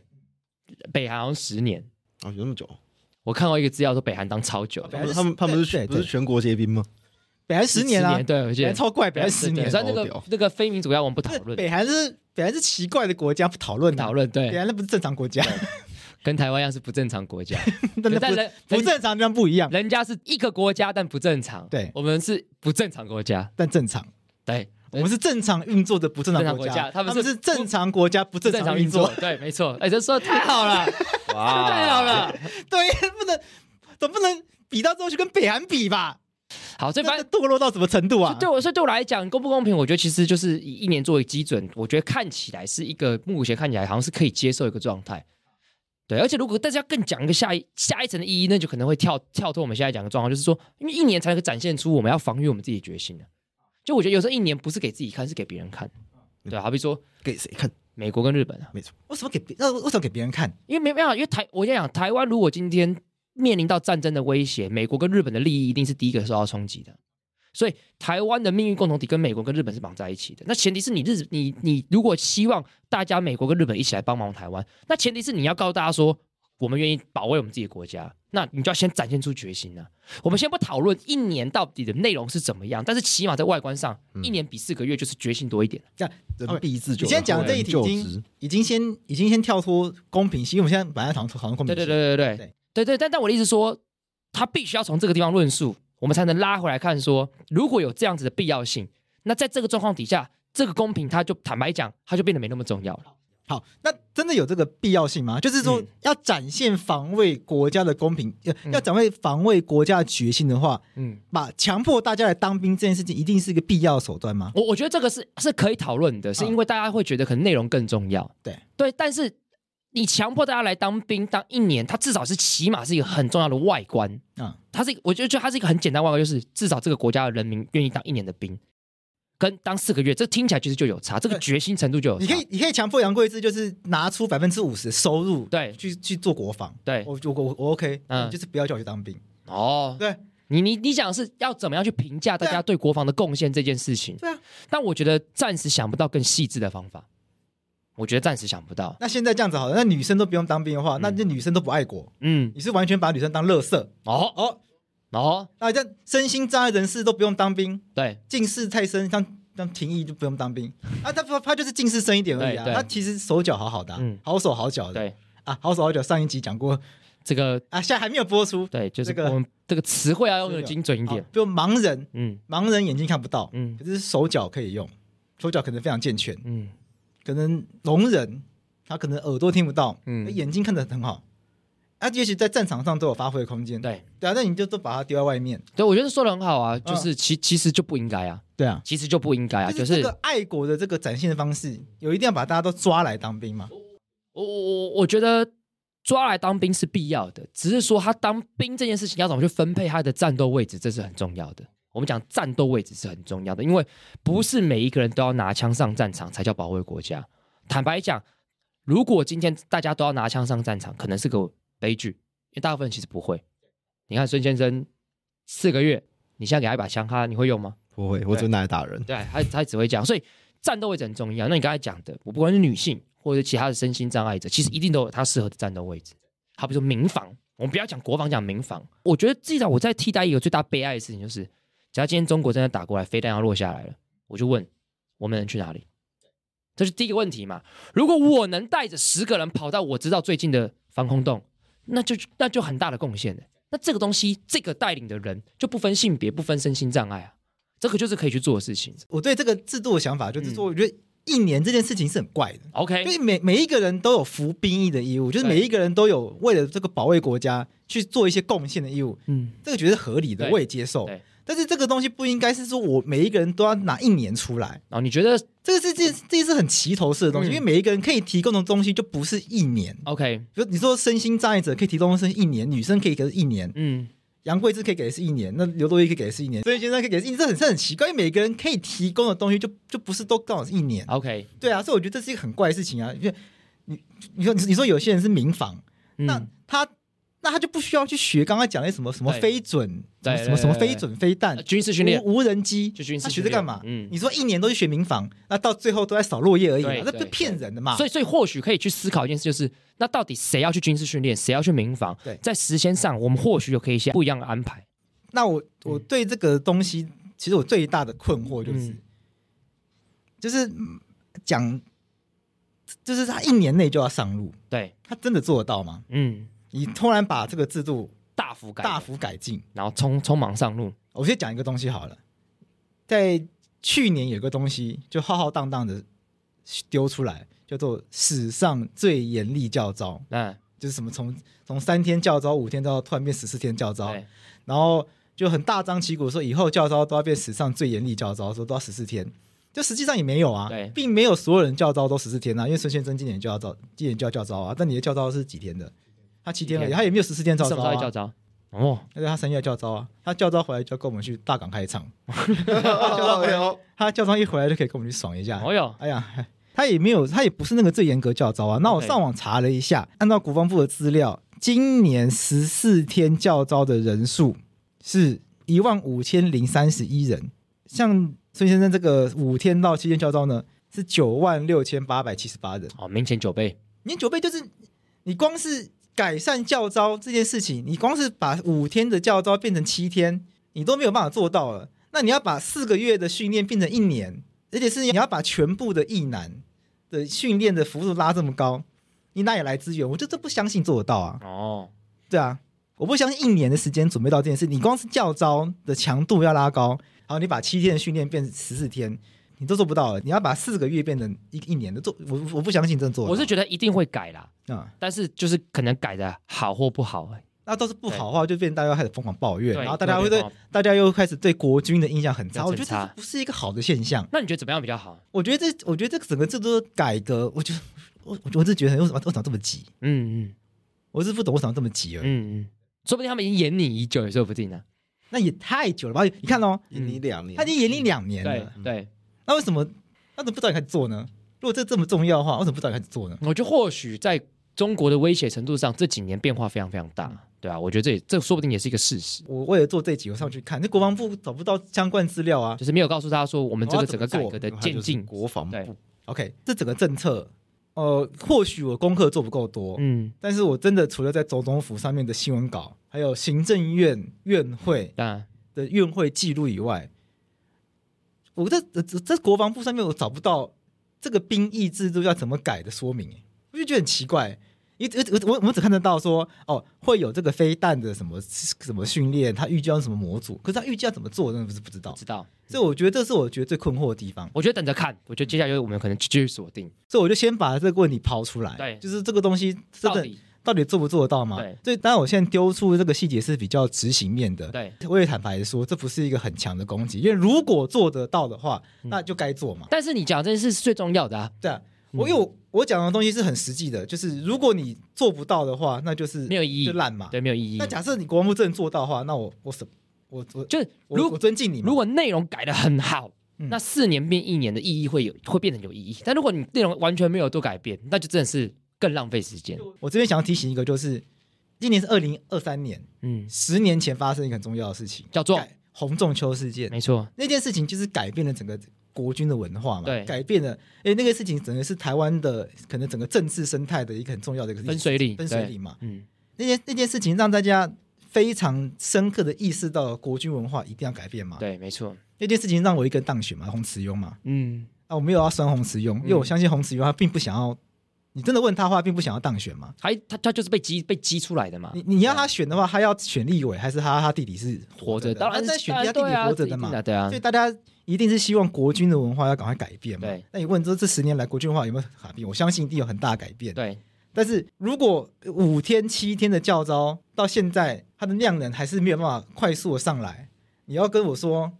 北韩好像十年。哦，有那么久？我看过一个资料说北韩当超久，北韩是他们他们不是对对不是全国皆兵吗？北韩十年啊，对，我记得北韩超怪，北韩十年对。所以那个那个非民主要我们不讨论，北韩是北韩是奇怪的国家，不讨论的讨论对北，韩那不是正常国家，跟台湾一样是不正常国家，但人不不正常地方不一样，人家是一个国家但不正常，对我们是不正常国家，但正常。对，我们是正常运作的不正常国家他们是正常国家不正常运作作。，对，没错，哎，这说的太好了，哇太好了，对，不能总不能比到最后去跟北韩比吧？好，这反正。堕落到什么程度啊？对我，所以对我来讲，公不公平，我觉得其实就是以一年作为基准，我觉得看起来是一个目前看起来好像是可以接受一个状态。对，而且如果大家更讲一个下一下一层的意义，那就可能会跳跳脱我们现在讲的状况，就是说，因为一年才能展现出我们要防御我们自己的决心的。就我觉得有时候一年不是给自己看，是给别人看。对啊，好比说给谁看？美国跟日本啊，没错，为什么给别那为什么给别人看？因为没办法，因为台我跟你讲，台湾如果今天面临到战争的威胁，美国跟日本的利益一定是第一个受到冲击的。所以台湾的命运共同体跟美国跟日本是绑在一起的。那前提是你日你你如果希望大家美国跟日本一起来帮忙台湾，那前提是你要告诉大家说我们愿意保卫我们自己的国家，那你就要先展现出决心啊。我们先不讨论一年到底的内容是怎么样，但是起码在外观上，一年比四个月就是决心多一点。这样人必自救。你现在讲的这一题已经已经先已经先跳脱公平性，因为我们现在本来讨论讨论公平性。对对对对对对对对，但但我的意思说，他必须要从这个地方论述，我们才能拉回来看说，如果有这样子的必要性，那在这个状况底下，这个公平，它就坦白讲，它就变得没那么重要了。好，那真的有这个必要性吗？就是说嗯，要展现防卫国家的公平，呃要展现防卫国家的决心的话，嗯，把强迫大家来当兵这件事情，一定是一个必要的手段吗？我我觉得这个是是可以讨论的，是因为大家会觉得可能内容更重要。对对，但是你强迫大家来当兵当一年，他至少是起码是一个很重要的外观。啊，他是我觉得就它是一个很简单外观，就是至少这个国家的人民愿意当一年的兵，跟当四个月，这听起来其实就有差，这个决心程度就有差。你可以你可以强迫杨贵枝，就是拿出百分之五十的收入，对去去做国防。对我我我我 OK，嗯嗯，就是不要叫我去当兵。哦，对你你你讲是要怎么样去评价大家对国防的贡献这件事情？对啊，但我觉得暂时想不到更细致的方法，我觉得暂时想不到。那现在这样子好了，那女生都不用当兵的话，那这女生都不爱国，嗯，你是完全把女生当垃圾哦。哦。哦，那这样身心障碍人士都不用当兵，对。近视太深，像像廷义就不用当兵。啊，他他他就是近视深一点而已啊，他其实手脚好好的啊、嗯。好手好脚的，对，啊，好手好脚上一集讲过。这个啊，现在还没有播出，对，就是这个我们这个词汇要用的精准一点好。比如盲人，嗯。盲人眼睛看不到，嗯。可是手脚可以用，手脚可能非常健全，嗯可能聋人他可能耳朵听不到，嗯。眼睛看得很好，啊，也许在战场上都有发挥的空间，对。对啊，那你就都把它丢在外面，对，我觉得说的很好啊，就是其其实就不应该啊，对啊，其实就不应该啊，就就是是这个爱国的这个展现的方式，有一定要把大家都抓来当兵吗？我我我我觉得抓来当兵是必要的，只是说他当兵这件事情要怎么去分配他的战斗位置，这是很重要的。我们讲战斗位置是很重要的，因为不是每一个人都要拿枪上战场才叫保卫国家。坦白讲，如果今天大家都要拿枪上战场，可能是个悲剧，因为大部分人其实不会。你看孙先生四个月，你现在给他一把枪，他你会用吗？不会，我只会拿来打人。对，他他只会讲，所以战斗位置很重要。那你刚才讲的，我不管是女性或者其他的身心障碍者，其实一定都有他适合的战斗位置。好比说民防，我们不要讲国防，讲民防。我觉得至少我在替代一个最大悲哀的事情，就是假如今天中国真的打过来，飞弹要落下来了，我就问我们能去哪里？这是第一个问题嘛。如果我能带着十个人跑到我知道最近的防空洞，那就那就很大的贡献了。那这个东西，这个带领的人就不分性别，不分身心障碍啊，这个就是可以去做的事情。我对这个制度的想法就是说，我觉得一年这件事情是很怪的。OK，因为每每一个人都有服兵役的义务，就是每一个人都有为了这个保卫国家去做一些贡献的义务。嗯，这个觉得合理的，我也接受。但是这个东西不应该是说我每一个人都要拿一年出来啊？你觉得这个是这这是很齐头式的东西？因为每一个人可以提供的东西就不是一年。OK，比如你说身心障碍者可以提供的是一年，女生可以给的一年，嗯，杨贵枝可以给的是一年，那刘多益可以给的是一年，所以先生可以给的是一年，这很是很奇怪，因为每个人可以提供的东西就就不是都刚好是一年。OK，对啊，所以我觉得这是一个很怪的事情啊。因为你你说你说有些人是民房，那他。那他就不需要去学刚刚讲的什么什么飞准，什么什么飞准飞弹，军事训练无人机，就军事他学这干嘛？嗯，你说一年都去学民防，那到最后都在扫落叶而已嘛，那不骗人的嘛？所以所以或许可以去思考一件事，就是那到底谁要去军事训练，谁要去民防？对，在时间上，我们或许有可以一些不一样的安排。那我我对这个东西，其实我最大的困惑就是，就是讲，就是他一年内就要上路，对他真的做得到吗？嗯。你突然把这个制度大幅改大幅改进，然后匆匆忙上路。我先讲一个东西好了，在去年有个东西就浩浩荡荡的丢出来，叫做史上最严厉教招。嗯，就是什么从从三天教招五天到突然变十四天教招，然后就很大张旗鼓说以后教招都要变史上最严厉教招，说都要十四天。就实际上也没有啊，并没有所有人教招都十四天啊，因为孙先生今年就要招，今年就要教招啊，但你的教招是几天的？他七天了，他也没有十四天教召啊。教召哦，那他三月教招啊，他教招回来就要跟我们去大港开唱。他教招一回来就可以跟我们去爽一下。哦哟，哎呀，他也没有，他也不是那个最严格教招啊。那我上网查了一下，按照国防部的资料，今年十四天教招的人数是一万五千零三十一人。像孙先生这个五天到七天教招呢，是九万六千八百七十八人。哦，明显九倍，明显九倍就是你光是。改善教招这件事情，你光是把五天的教招变成七天，你都没有办法做到了。那你要把四个月的训练变成一年，而且是你要把全部的役男的训练的幅度拉这么高，你哪里来资源？我就这不相信做得到啊！哦，对啊，我不相信一年的时间准备到这件事。你光是教招的强度要拉高，然后，你把七天的训练变成十四天。你都做不到了，你要把四个月变成一一年的做，我我不相信真做。我是觉得一定会改啦，啊、嗯，但是就是可能改的好或不好，欸，那都是不好的话，就变大家开始疯狂抱怨，然后大家会对大家又开始对国军的印象很差，我觉得这不是一个好的现象。那你觉得怎么样比较好？我觉得这，我觉得这整个制度的改革，我觉得我我是觉得为什么为什么这么急？嗯嗯，我是不懂为什么这么急而已。嗯嗯，说不定他们已经延你已久也说不定呢。那也太久了吧？你看哦，延你两年，他已经延你两年了。对对。那为什么？那怎么不早点开始做呢？如果这这么重要的话，为什么不早点开始做呢？我觉得或许在中国的威胁程度上，这几年变化非常非常大，对啊，我觉得这也这说不定也是一个事实。我为了做这集，我上去看，那国防部找不到相关资料啊，就是没有告诉他说我们这个整个改革的渐进。国防部，OK，这整个政策，呃，或许我功课做不够多，嗯，但是我真的除了在总统府上面的新闻稿，还有行政院院会的院会记录以外。我在这这国防部上面，我找不到这个兵役制度要怎么改的说明，我就觉得很奇怪。因为我我我们只看得到说，哦，会有这个飞弹的什么什么训练，他预计要什么模组，可是他预计要怎么做，真的不是不知道。知道，所以我觉得这是我觉得最困惑的地方。我觉得等着看，我觉得接下来我们可能继续锁定。所以我就先把这个问题抛出来，对，就是这个东西真的。到底做不做得到吗？对，所以当然我现在丢出这个细节是比较执行面的。对，我也坦白说，这不是一个很强的攻击，因为如果做得到的话，那就该做嘛。但是你讲这件事是最重要的啊。对啊，我因为我我讲的东西是很实际的，就是如果你做不到的话，那就是没有意义，就烂嘛。对，没有意义。那假设你国防部真的做到的话，那我我什我我就是如果尊敬你，如果内容改的很好，那四年变一年的意义会有会变得有意义。但如果你内容完全没有做改变，那就真的是。更浪费时间。我这边想要提醒一个，就是今年是二零二三年，嗯，十年前发生一个很重要的事情，叫做洪仲秋事件。没错，那件事情就是改变了整个国军的文化嘛，对，改变了。哎，那个事情整个是台湾的可能整个政治生态的一个很重要的一个分水岭，分水岭嘛。嗯，那件那件事情让大家非常深刻的意识到国军文化一定要改变嘛。对，没错。那件事情让我一个人当选嘛，洪慈庸嘛。嗯，啊，我没有要酸洪慈庸，因为我相信洪慈庸他并不想要。你真的问他的话，并不想要当选吗？还他他就是被激被激出来的嘛。你你要他选的话，他要选立委，还是他他弟弟是活着，的当然选他弟弟活着的嘛。对啊，所以大家一定是希望国军的文化要赶快改变嘛。对，那你问这这十年来国军文化有没有改变？我相信一定有很大改变。对，但是如果五天七天的教招到现在，它的量能还是没有办法快速的上来，你要跟我说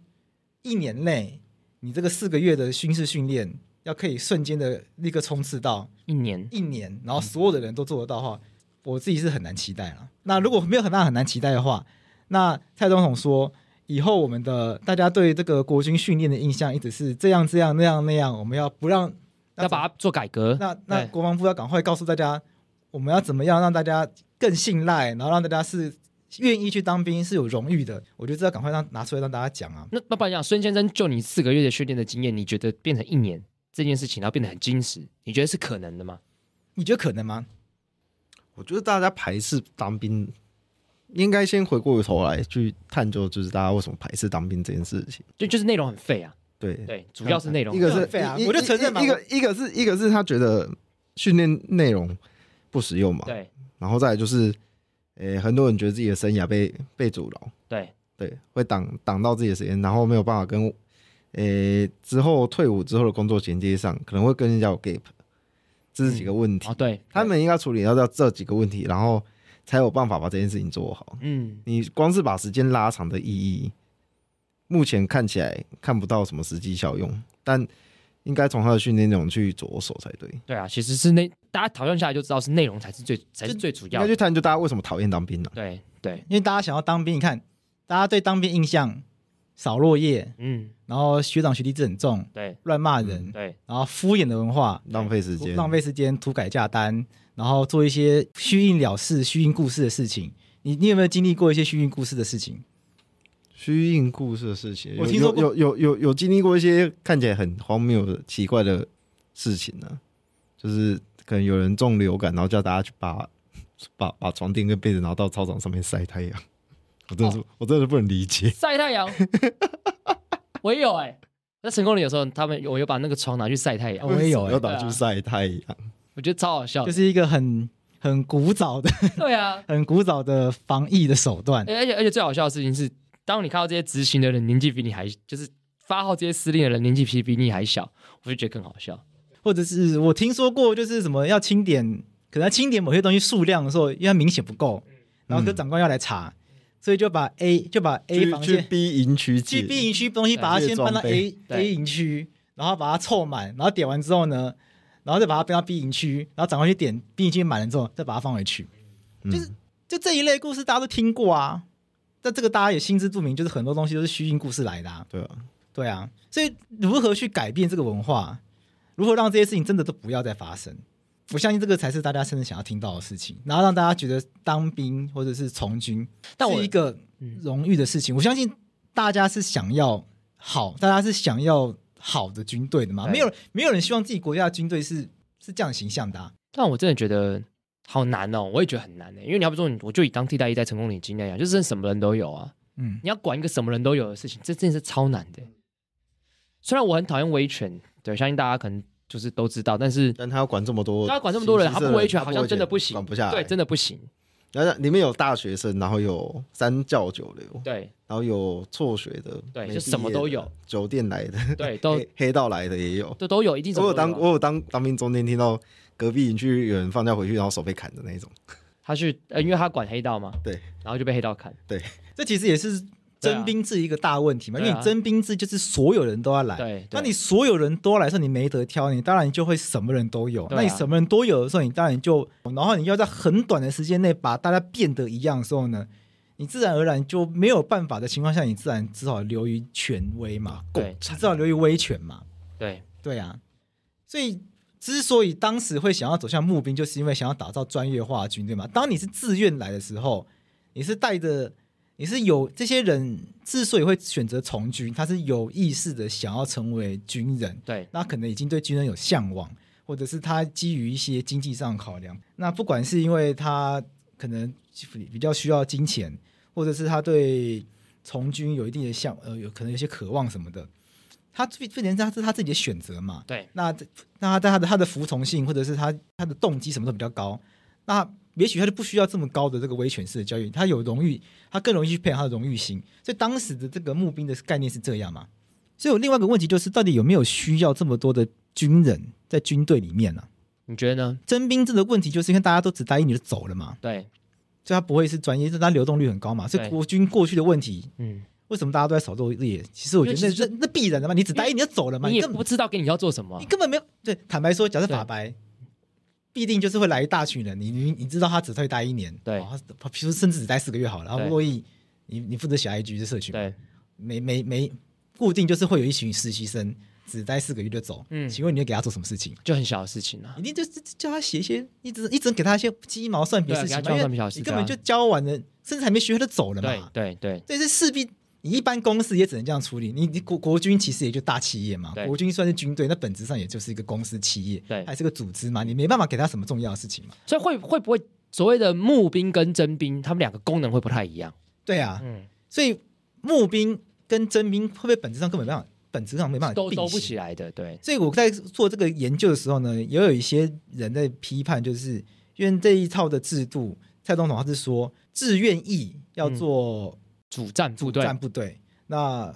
一年内你这个四个月的军事训练。要可以瞬间的立刻冲刺到一年一年，然后所有的人都做得到的话，我自己是很难期待了。那如果没有很大很难期待的话，那蔡总统说以后我们的大家对这个国军训练的印象一直是这样这样那样那样，我们要不让要把它做改革。那那国防部要赶快告诉大家，我们要怎么样让大家更信赖，然后让大家是愿意去当兵，是有荣誉的。我觉得这要赶快让拿出来让大家讲啊。那那不然讲，孙先生就你四个月的训练的经验，你觉得变成一年？这件事情要变得很矜持，你觉得是可能的吗？你觉得可能吗？我觉得大家排斥当兵，应该先回过头来去探究，就是大家为什么排斥当兵这件事情。就就是内容很废啊，对对，主要是内容一个是废啊，我就承认嘛。一个一个是一个是他觉得训练内容不实用嘛，对。然后再来就是，诶，很多人觉得自己的生涯被被阻挠，对对，会挡挡到自己的时间，然后没有办法跟。诶，之后退伍之后的工作衔接上可能会跟人家有 gap，这是几个问题。嗯哦、对，他们应该处理到这几个问题，然后才有办法把这件事情做好。嗯，你光是把时间拉长的意义，目前看起来看不到什么实际效用，但应该从他的训练内容去着手才对。对啊，其实是那大家讨论下来就知道是内容才是最才是最主要的。应该去谈就大家为什么讨厌当兵呢、啊？对对，因为大家想要当兵，你看大家对当兵印象。扫落叶，嗯，然后学长学弟制很重，对，乱骂人，嗯、对，然后敷衍的文化，浪费时间，浪费时间，涂改价单，然后做一些虚应了事、虚应故事的事情。你你有没有经历过一些虚应故事的事情？虚应故事的事情，我听说有有有有有经历过一些看起来很荒谬的奇怪的事情呢、啊，就是可能有人中流感，然后叫大家去把把把床垫跟被子拿到操场上面晒太阳。我真的是，哦、我真的是不能理解。晒太阳。我也有哎、欸，在成功岭有时候他们我有把那个床拿去晒太阳，我也有、欸，要拿去晒太阳、啊，我觉得超好笑，就是一个很很古早的，对啊，很古早的防疫的手段。而且而且最好笑的事情是，当你看到这些执行的人年纪比你还，就是发号这些司令的人年纪比比你还小，我就觉得更好笑。或者是我听说过，就是什么要清点，可能要清点某些东西数量的时候，因为明显不够，然后跟长官要来查。嗯所以就把 A 就把 A 房间去 B 营区，去 B 营区东西把它先搬到 A A 营区，然后把它凑满，然后点完之后呢，然后再把它搬到 B 营区，然后转过去点 B 营区满了之后再把它放回去，嗯、就是就这一类故事大家都听过啊，但这个大家也心知肚明，就是很多东西都是虚应故事来的啊。对啊，对啊，所以如何去改变这个文化，如何让这些事情真的都不要再发生？我相信这个才是大家真正想要听到的事情，然后让大家觉得当兵或者是从军，但是一个荣誉的事情。我相信大家是想要好，大家是想要好的军队的嘛？没有，没有人希望自己国家的军队是是这样形象的啊。但我真的觉得好难哦，我也觉得很难的，因为你要不说，我就以当替代役在成功领经验一样，就是什么人都有啊。嗯，你要管一个什么人都有的事情，这真的是超难的。虽然我很讨厌威权，对，相信大家可能。就是都知道，但是但他要管这么多，他要管这么多人，他不维权，好像真的不行，管不下来，对，真的不行。然后里面有大学生，然后有三教九流，对，然后有辍学的，对，就什么都有，酒店来的，对，都 黑，黑道来的也有，都都有，一定有。我有当我有当当兵中间听到隔壁营区有人放假回去，然后手被砍的那种。他去，呃，因为他管黑道嘛，对，然后就被黑道砍。对，这其实也是。征兵制一个大问题嘛，啊、因为你征兵制就是所有人都要来，对，那你所有人都要来的时候，你没得挑，你当然就会什么人都有。啊、那你什么人都有的时候，你当然就，然后你要在很短的时间内把大家变得一样的时候呢，你自然而然就没有办法的情况下，你自然只好流于权威嘛，对，只好流于威权嘛，对，对啊。所以之所以当时会想要走向募兵，就是因为想要打造专业化军队嘛。当你是自愿来的时候，你是带着。你是有这些人之所以会选择从军，他是有意识的想要成为军人，对，那可能已经对军人有向往，或者是他基于一些经济上的考量，那不管是因为他可能比较需要金钱，或者是他对从军有一定的向呃有可能有些渴望什么的，他最最简单，他是他自己的选择嘛。对，那那他在他的他的服从性或者是他他的动机什么都比较高，那也许他就不需要这么高的这个威权式的教育，他有荣誉，他更容易去培养他的荣誉心。所以当时的这个募兵的概念是这样嘛。所以有另外一个问题就是，到底有没有需要这么多的军人在军队里面呢、啊？你觉得呢？征兵制的问题，就是因为大家都只待一年就走了嘛。对，所以他不会是专业，是他流动率很高嘛。所以国军过去的问题，嗯，为什么大家都在扫落叶？其实我觉得那那那必然的嘛。你只待一年就走了嘛，你也不知道给你要做什么，你根本没有。对，坦白说，假设法白，必定就是会来一大群人。你你你知道他只会待一年，对，他比如甚至只待四个月好了，然后不乐意，你你负责写 IG 的社群，对，没没没。固定就是会有一群实习生只待四个月就走，嗯，请问你要给他做什么事情？就很小的事情啊，一定就是叫他写一些，一直一直给他一些鸡毛蒜皮的事情，因为你根本就教完了，甚至还没学会就走了嘛。对对对，这是势必你一般公司也只能这样处理。你你国国军其实也就大企业嘛，国军算是军队，那本质上也就是一个公司企业，对，还是个组织嘛，你没办法给他什么重要的事情嘛。所以会会不会所谓的募兵跟征兵，他们两个功能会不太一样？对啊，嗯，所以募兵跟征兵会不会本质上根本没办法？本质上没办法都都不起来的，对。所以我在做这个研究的时候呢，也有一些人在批判，就是因为这一套的制度，蔡总统他是说，志愿役要做主战部队，主战部队。那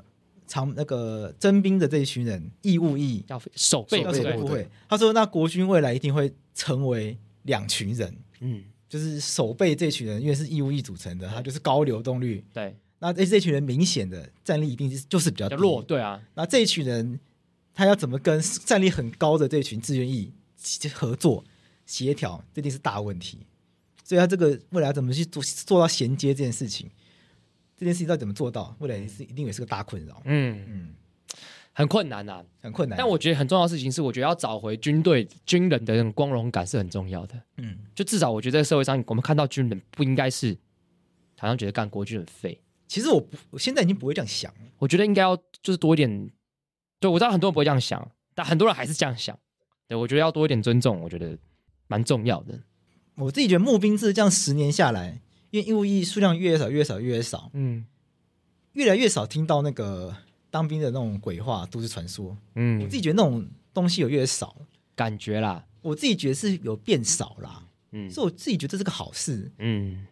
长那个征兵的这一群人，义务役要守备部队。不会，他说，那国军未来一定会成为两群人，嗯，就是守备这群人，因为是义务役组成的，他就是高流动率，对。那这这群人明显的战力一定是就是比较弱，对啊。那这一群人他要怎么跟战力很高的这群志愿役合作协调，这定是大问题。所以他这个未来怎么去做做到衔接这件事情，这件事情到底怎么做到，未来是一定也是个大困扰。嗯嗯，很困难呐，很困难。但我觉得很重要的事情是，我觉得要找回军队军人的那种光荣感是很重要的。嗯，就至少我觉得在社会上，我们看到军人不应该是好像觉得干国军很废。其实我不，我现在已经不会这样想。我觉得应该要就是多一点，对，我知道很多人不会这样想，但很多人还是这样想。对，我觉得要多一点尊重，我觉得蛮重要的。我自己觉得募兵制这样十年下来，因为义务役数量越少越少越少，嗯，越来越少听到那个当兵的那种鬼话、都市传说。嗯，我自己觉得那种东西有越少感觉啦。我自己觉得是有变少啦。嗯，所以我自己觉得这是个好事。嗯。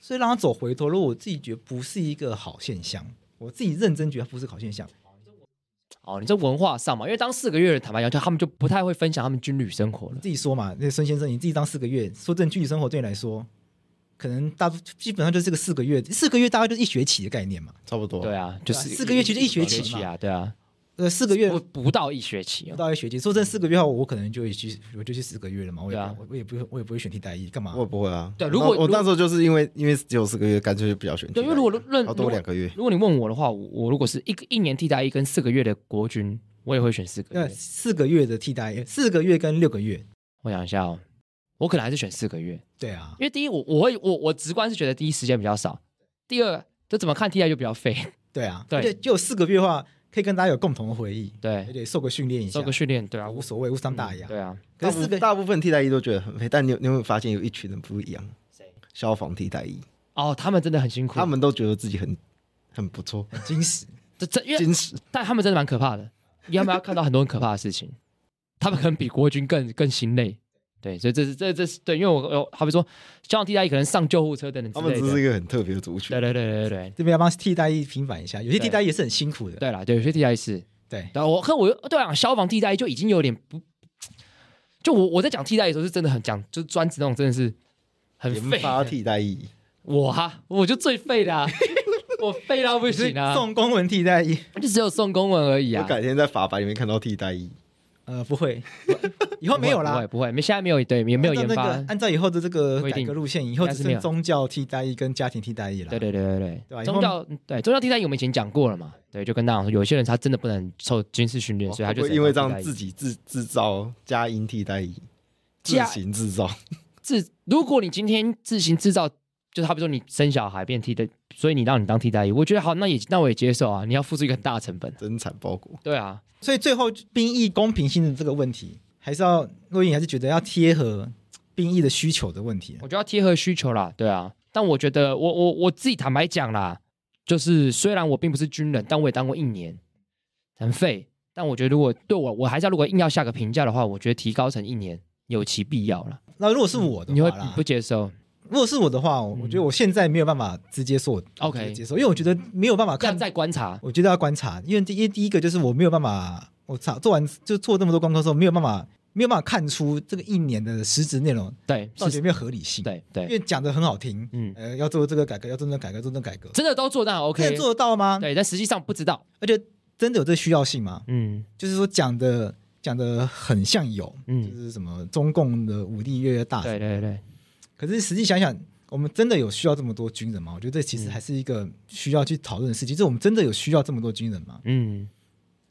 所以让他走回头路，我自己觉得不是一个好现象。我自己认真觉得不是好现象。哦，你这文化上嘛，因为当四个月的坦白讲，就他们就不太会分享他们军旅生活了。自己说嘛，那孙先生，你自己当四个月，说真的，军旅生活对你来说，可能大基本上就是这个四个月，四个月大概就是一学期的概念嘛，差不多。对啊，就是四个月其实一学期嘛，对啊。呃，四个月不不到一学期，不到一学期。说真四个月后，我可能就会去，我就去四个月了嘛。我也我也不会，我也不会选替代役，干嘛？我也不会啊。对，如果我那时候就是因为因为只有四个月，干脆就不要选。对，因为如果论要多两个月，如果你问我的话，我如果是一个一年替代役跟四个月的国军，我也会选四个月。四个月的替代役，四个月跟六个月，我想一下哦，我可能还是选四个月。对啊，因为第一，我我会我我直观是觉得第一时间比较少，第二，就怎么看替代就比较废。对啊，对，就四个月的话。可以跟大家有共同的回忆，对，也得受个训练一下，受个训练，对啊，无所谓，无伤大雅，对啊。可是大部分替代役都觉得很废，但你有你有没有发现有一群人不一样？谁？消防替代役。哦，他们真的很辛苦，他们都觉得自己很很不错，很惊喜，这这精实，但他们真的蛮可怕的，你要不要看到很多很可怕的事情？他们可能比国军更更心累。对，所以这是这这是对，因为我有好比说，消防替代役可能上救护车等等之类的，他们只是一个很特别的族群。对对对对对，这边要帮替代役平反一下，有些替代役也是很辛苦的。对啦，对，有些替代役是，对。然后我和我对啊，消防替代役就已经有点不，就我我在讲替代役的时候是真的很讲，就是专职那种，真的是很废。发替代役，我哈，我就最废的啊，我废到不行啊，送公文替代役，就只有送公文而已啊。我改天在法白里面看到替代役。呃，不会，以后没有啦，不会，不会，没，现在没有，对，也没有研发。按照以后的这个改革路线，以后只剩宗教替代役跟家庭替代役了。对对对对对，对吧？宗教对宗教替代役我们以前讲过了嘛？对，就跟大家说，有些人他真的不能受军事训练，所以他就因为这样自己制制造佳音替代役，自行制造。自如果你今天自行制造，就好比说你生小孩变替代，所以你让你当替代役，我觉得好，那也那我也接受啊。你要付出一个很大的成本，增产包裹。对啊。所以最后兵役公平性的这个问题，还是要若英还是觉得要贴合兵役的需求的问题。我觉得要贴合需求啦，对啊。但我觉得我我我自己坦白讲啦，就是虽然我并不是军人，但我也当过一年，很废。但我觉得如果对我，我还是要如果硬要下个评价的话，我觉得提高成一年有其必要了。那如果是我的话，你会不接受？如果是我的话，我觉得我现在没有办法直接说 OK 接受，因为我觉得没有办法看在观察。我觉得要观察，因为第一第一个就是我没有办法，我操做完就做这么多功课之后，没有办法没有办法看出这个一年的实质内容对到底有没有合理性。对对，因为讲的很好听，嗯呃，要做这个改革，要做那个改革，做那个改革，真的都做到 OK，真的做得到吗？对，但实际上不知道，而且真的有这个需要性吗？嗯，就是说讲的讲的很像有，嗯，就是什么中共的武力越来越大，对对对。可是实际想想。我们真的有需要这么多军人吗？我觉得这其实还是一个需要去讨论的事情。就是我们真的有需要这么多军人吗？嗯，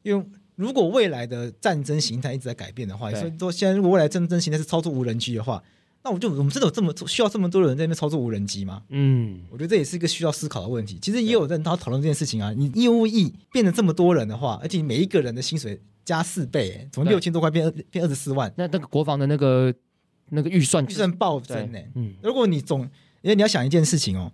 因为如果未来的战争形态一直在改变的话，所以说现在如果未来战争形态是操作无人机的话，那我就我们真的有这么需要这么多人在那边操作无人机吗？嗯，我觉得这也是一个需要思考的问题。其实也有人他讨论这件事情啊。你义务役变得这么多人的话，而且每一个人的薪水加四倍，从六千多块变变二十四万，那那个国防的那个那个预算预算暴增呢？嗯，如果你总因为你要想一件事情哦，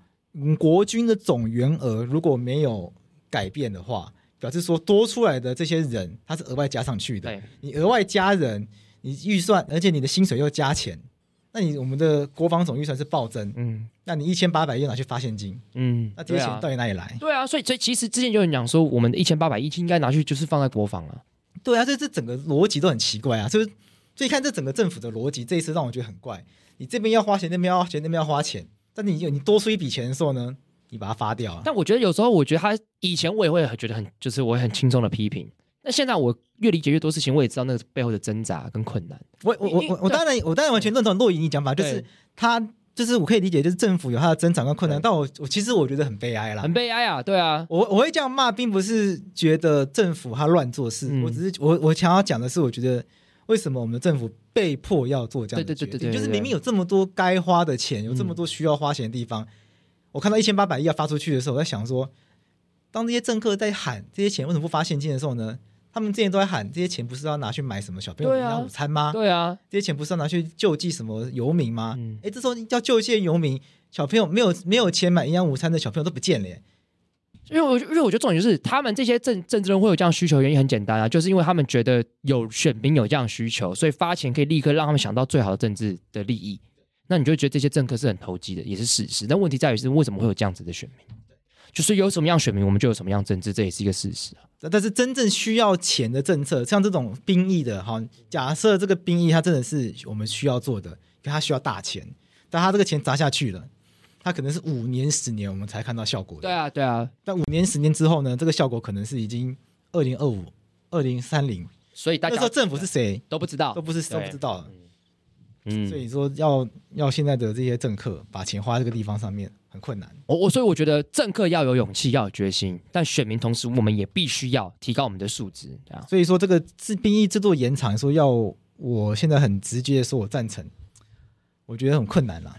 国军的总员额如果没有改变的话，表示说多出来的这些人，他是额外加上去的。你额外加人，你预算，而且你的薪水又加钱，那你我们的国防总预算是暴增。嗯，那你一千八百亿拿去发现金，嗯，那这些钱到底哪里来？对啊，所以所以其实之前就有人讲说，我们的一千八百亿应该拿去就是放在国防啊。对啊，这这整个逻辑都很奇怪啊，所以所以看这整个政府的逻辑，这一次让我觉得很怪。你这边要花钱，那边要花钱，那边要花钱。但你有你多出一笔钱的时候呢，你把它发掉。啊但我觉得有时候，我觉得他以前我也会觉得很，就是我很轻松的批评。那现在我越理解越多事情，我也知道那个背后的挣扎跟困难。我我我我我当然我当然完全认同洛伊你讲法，就是他就是我可以理解，就是政府有他的挣扎跟困难。但我我其实我觉得很悲哀啦，很悲哀啊，对啊。我我会这样骂，并不是觉得政府他乱做事，嗯、我只是我我想要讲的是，我觉得。为什么我们的政府被迫要做这样的决定？对对对对，就是明明有这么多该花的钱，有这么多需要花钱的地方，嗯、我看到一千八百亿要发出去的时候，我在想说，当这些政客在喊这些钱为什么不发现金的时候呢？他们之前都在喊这些钱不是要拿去买什么小朋友营养午餐吗？对啊，这些钱不是要拿去救济什么游民吗？哎、嗯，这时候要救济游民，小朋友没有没有钱买营养午餐的小朋友都不见了耶。因为我因为我觉得重点就是他们这些政政治人会有这样需求，原因很简单啊，就是因为他们觉得有选民有这样需求，所以发钱可以立刻让他们想到最好的政治的利益。那你就觉得这些政客是很投机的，也是事实。但问题在于是为什么会有这样子的选民？就是有什么样选民，我们就有什么样政治，这也是一个事实啊。但是真正需要钱的政策，像这种兵役的哈，假设这个兵役它真的是我们需要做的，因为它需要大钱，但它这个钱砸下去了。它可能是五年、十年我们才看到效果的。对啊，对啊。但五年、十年之后呢？这个效果可能是已经二零二五、二零三零。所以大家那时候政府是谁都不知道，都不是都不知道了。嗯，所以说要要现在的这些政客把钱花在这个地方上面很困难。我我所以我觉得政客要有勇气，要有决心，但选民同时我们也必须要提高我们的素质。这样。所以说这个制兵役制度延长，说要我现在很直接的说我赞成，我觉得很困难啦。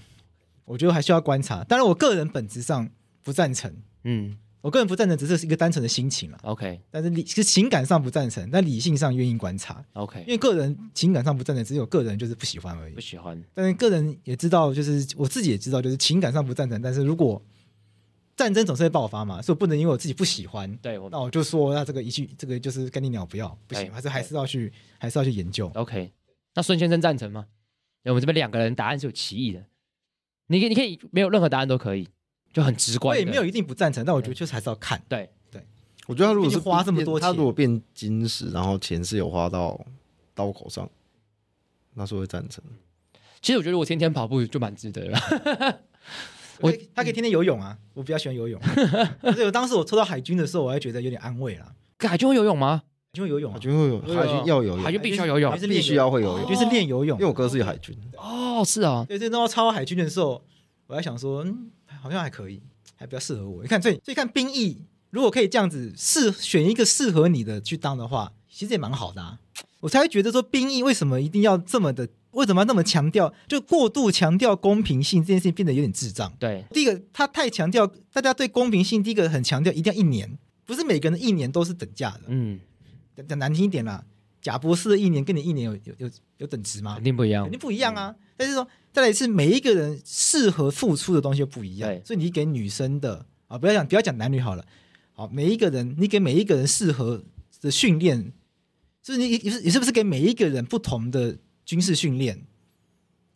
我觉得还需要观察，当然我个人本质上不赞成，嗯，我个人不赞成，只是一个单纯的心情了，OK。但是理是情感上不赞成，但理性上愿意观察，OK。因为个人情感上不赞成，只有个人就是不喜欢而已，不喜欢。但是个人也知道，就是我自己也知道，就是情感上不赞成，但是如果战争总是会爆发嘛，所以我不能因为我自己不喜欢，对，那我就说那这个一句这个就是干你鸟不要，不行，还是还是要去还是要去研究，OK。那孙先生赞成吗？我们这边两个人答案是有歧义的。你可以，你可以没有任何答案都可以，就很直观。我也没有一定不赞成，但我觉得就是还是要看。对对，我觉得他如果是花这么多钱，他如果变金石，然后钱是有花到刀口上，那是会赞成。其实我觉得我天天跑步就蛮值得了。我他可以天天游泳啊，我比较喜欢游泳。所以我当时我抽到海军的时候，我还觉得有点安慰了。海军会游泳吗？会游泳，海军会游，海军要游泳，海军必须要游泳，必须要会游泳，就是练游泳。因为我哥是海军。哦，是啊。对，这当超海军的时候，我还想说，嗯，好像还可以，还比较适合我。你看，所以所以看兵役，如果可以这样子适选一个适合你的去当的话，其实也蛮好的啊。我才会觉得说，兵役为什么一定要这么的？为什么要那么强调？就过度强调公平性这件事情变得有点智障。对，第一个他太强调，大家对公平性，第一个很强调一定要一年，不是每个人一年都是等价的。嗯，讲难听一点啦，贾博士的一年跟你一年有有有有等值吗？肯定不一样，肯定不一样啊。嗯、但是说再来一次每一个人适合付出的东西又不一样，所以你给女生的啊，不要讲不要讲男女好了，好，每一个人你给每一个人适合的训练。就是你你是你是不是给每一个人不同的军事训练，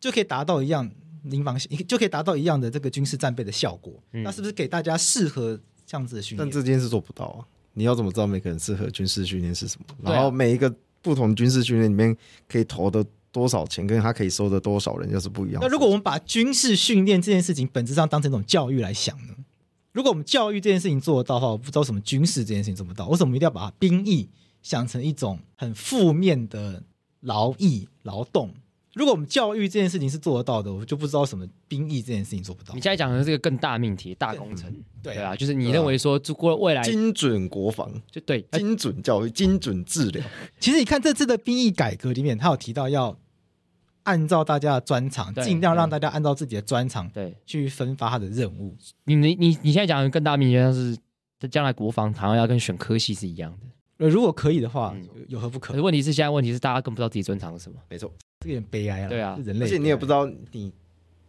就可以达到一样临防就可以达到一样的这个军事战备的效果？嗯那是不是给大家适合这样子的训练？但这件事做不到啊！你要怎么知道每个人适合军事训练是什么？然后每一个不同军事训练里面可以投的多少钱，跟他可以收的多少人，又是不一样。那如果我们把军事训练这件事情本质上当成一种教育来想呢？如果我们教育这件事情做得到的话，我不知道什么军事这件事情做不到。为什么一定要把兵役想成一种很负面的劳役劳动？如果我们教育这件事情是做得到的，我就不知道什么兵役这件事情做不到你。现在讲的是个更大命题、大工程，对对啊，就是你认为说，如果未来精准国防、就对，哎精准教育、精准治疗，其实你看这次的兵役改革里面，他有提到要按照大家的专长，对尽量让大家按照自己的专长对去分发他的任务。你你你你现在讲的更大命题，像是在将来国防好像要跟选科系是一样的。呃，如果可以的话，嗯有何不可可是？问题是，现在问题是大家更不知道自己专长是什么。没错。这个有点悲哀了。对啊是人类，而且你也不知道你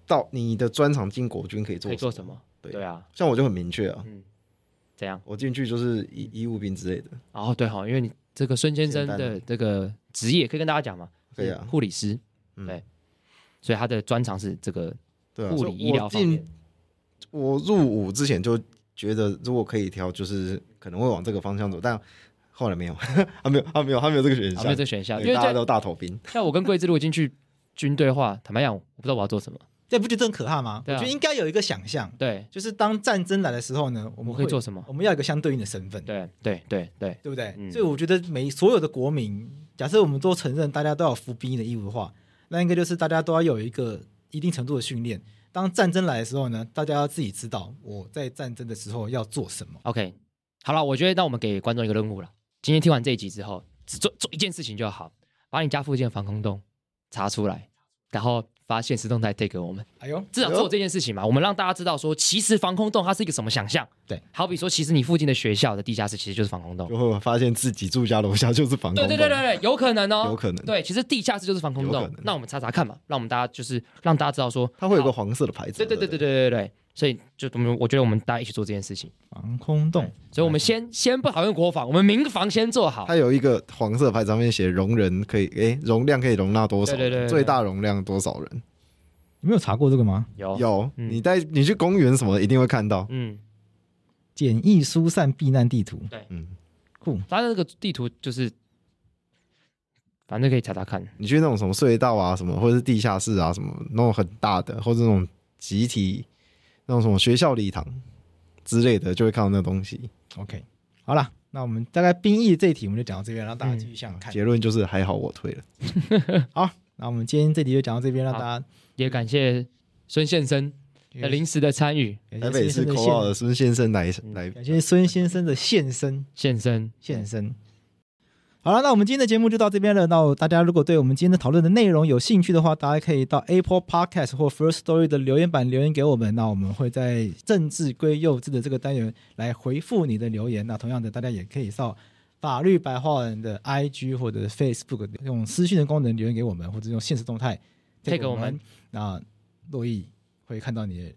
到你的专长进国军可以做可以做什么？对对啊，像我就很明确啊，嗯怎样？我进去就是医医务兵之类的，哦，对哈，因为你这个孙先生的这个职业可以跟大家讲嘛，可以啊护理师，嗯对，所以他的专长是这个对啊，护理医疗方面。我入伍之前就觉得，如果可以挑，就是可能会往这个方向走，但后来没有，啊没有啊没有，他没有这个选项，啊没有这个选项，因为大家都大头兵，像我跟桂枝如果进去军队的话，坦白讲，我不知道我要做什么。这不觉得很可怕吗？对啊我觉得应该有一个想象，对，就是当战争来的时候呢，我们会我可以做什么我们要有一个相对应的身份，对，对，对，对，对不对？嗯所以我觉得每所有的国民，假设我们都承认大家都要服兵役的义务的话，那应该就是大家都要有一个一定程度的训练。当战争来的时候呢，大家要自己知道我在战争的时候要做什么。OK，好了，我觉得那我们给观众一个任务了。今天听完这一集之后，只做做一件事情就好，把你家附近的防空洞查出来，然后发现实动态 take 给我们。哎呦，至少做这件事情嘛，我们让大家知道说，其实防空洞它是一个什么想象。对，好比说，其实你附近的学校的地下室其实就是防空洞。就会发现自己住家楼下就是防空洞，对对对对对，有可能哦，有可能。对，其实地下室就是防空洞。那我们查查看嘛，让我们大家就是让大家知道说，它会有个黄色的牌子，对对对？对对对对，所以就我们我觉得我们大家一起做这件事情。防空洞，所以我们先 先不讨论国防，我们民防先做好。它有一个黄色牌子，上面写容人可以，诶，容量可以容纳多少人？对对对对最大容量多少人？你没有查过这个吗？有有，嗯你带你去公园什么的一定会看到。嗯，简易疏散避难地图，对嗯，酷，反正这个地图就是，反正可以查查看。你去那种什么隧道啊，什么或者是地下室啊，什么那种很大的，或者那种集体那种什么学校礼堂之类的，就会看到那个东西。OK，好了，那我们大概兵役这一题我们就讲到这边，让大家继续想想看。结论就是还好我退了。好，那我们今天这题就讲到这边，让大家也感谢孙先生的临时的参与感谢台北市孙先生的口号的孙先生来来感谢孙先生的现身现身。现身。好了，那我们今天的节目就到这边了。那大家如果对我们今天的讨论的内容有兴趣的话，大家可以到 Apple Podcast 或 First Story 的留言板留言给我们。那我们会在政治归幼稚的这个单元来回复你的留言。那同样的，大家也可以到法律白话文的 IG 或者 Facebook 用私讯的功能留言给我们，或者用现实动态 take 我们。那洛毅会看到你的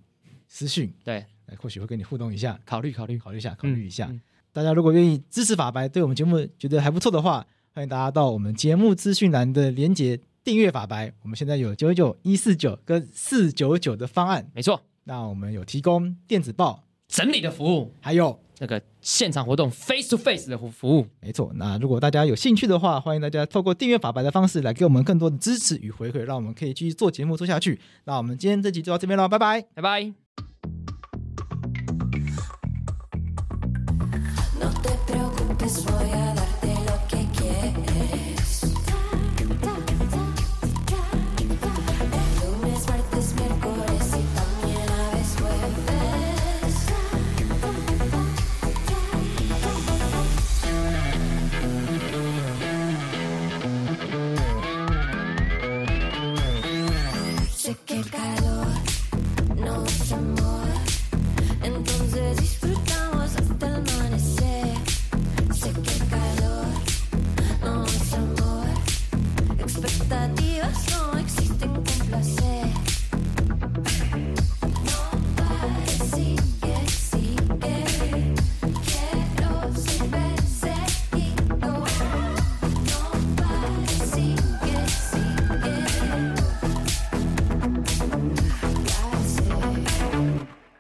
私讯，对，或许会跟你互动一下，考虑考虑，考虑一下，考虑一下。嗯嗯大家如果愿意支持法白，对我们节目觉得还不错的话，欢迎大家到我们节目资讯栏的连接订阅法白。我们现在有九九九、一四九跟四九九的方案。没错，那我们有提供电子报，整理的服务，还有那个现场活动 face to face 的服服务。没错。那如果大家有兴趣的话，欢迎大家透过订阅法白的方式来给我们更多的支持与回馈，让我们可以继续做节目做下去。那我们今天这集就到这边了，拜拜。拜拜。This one.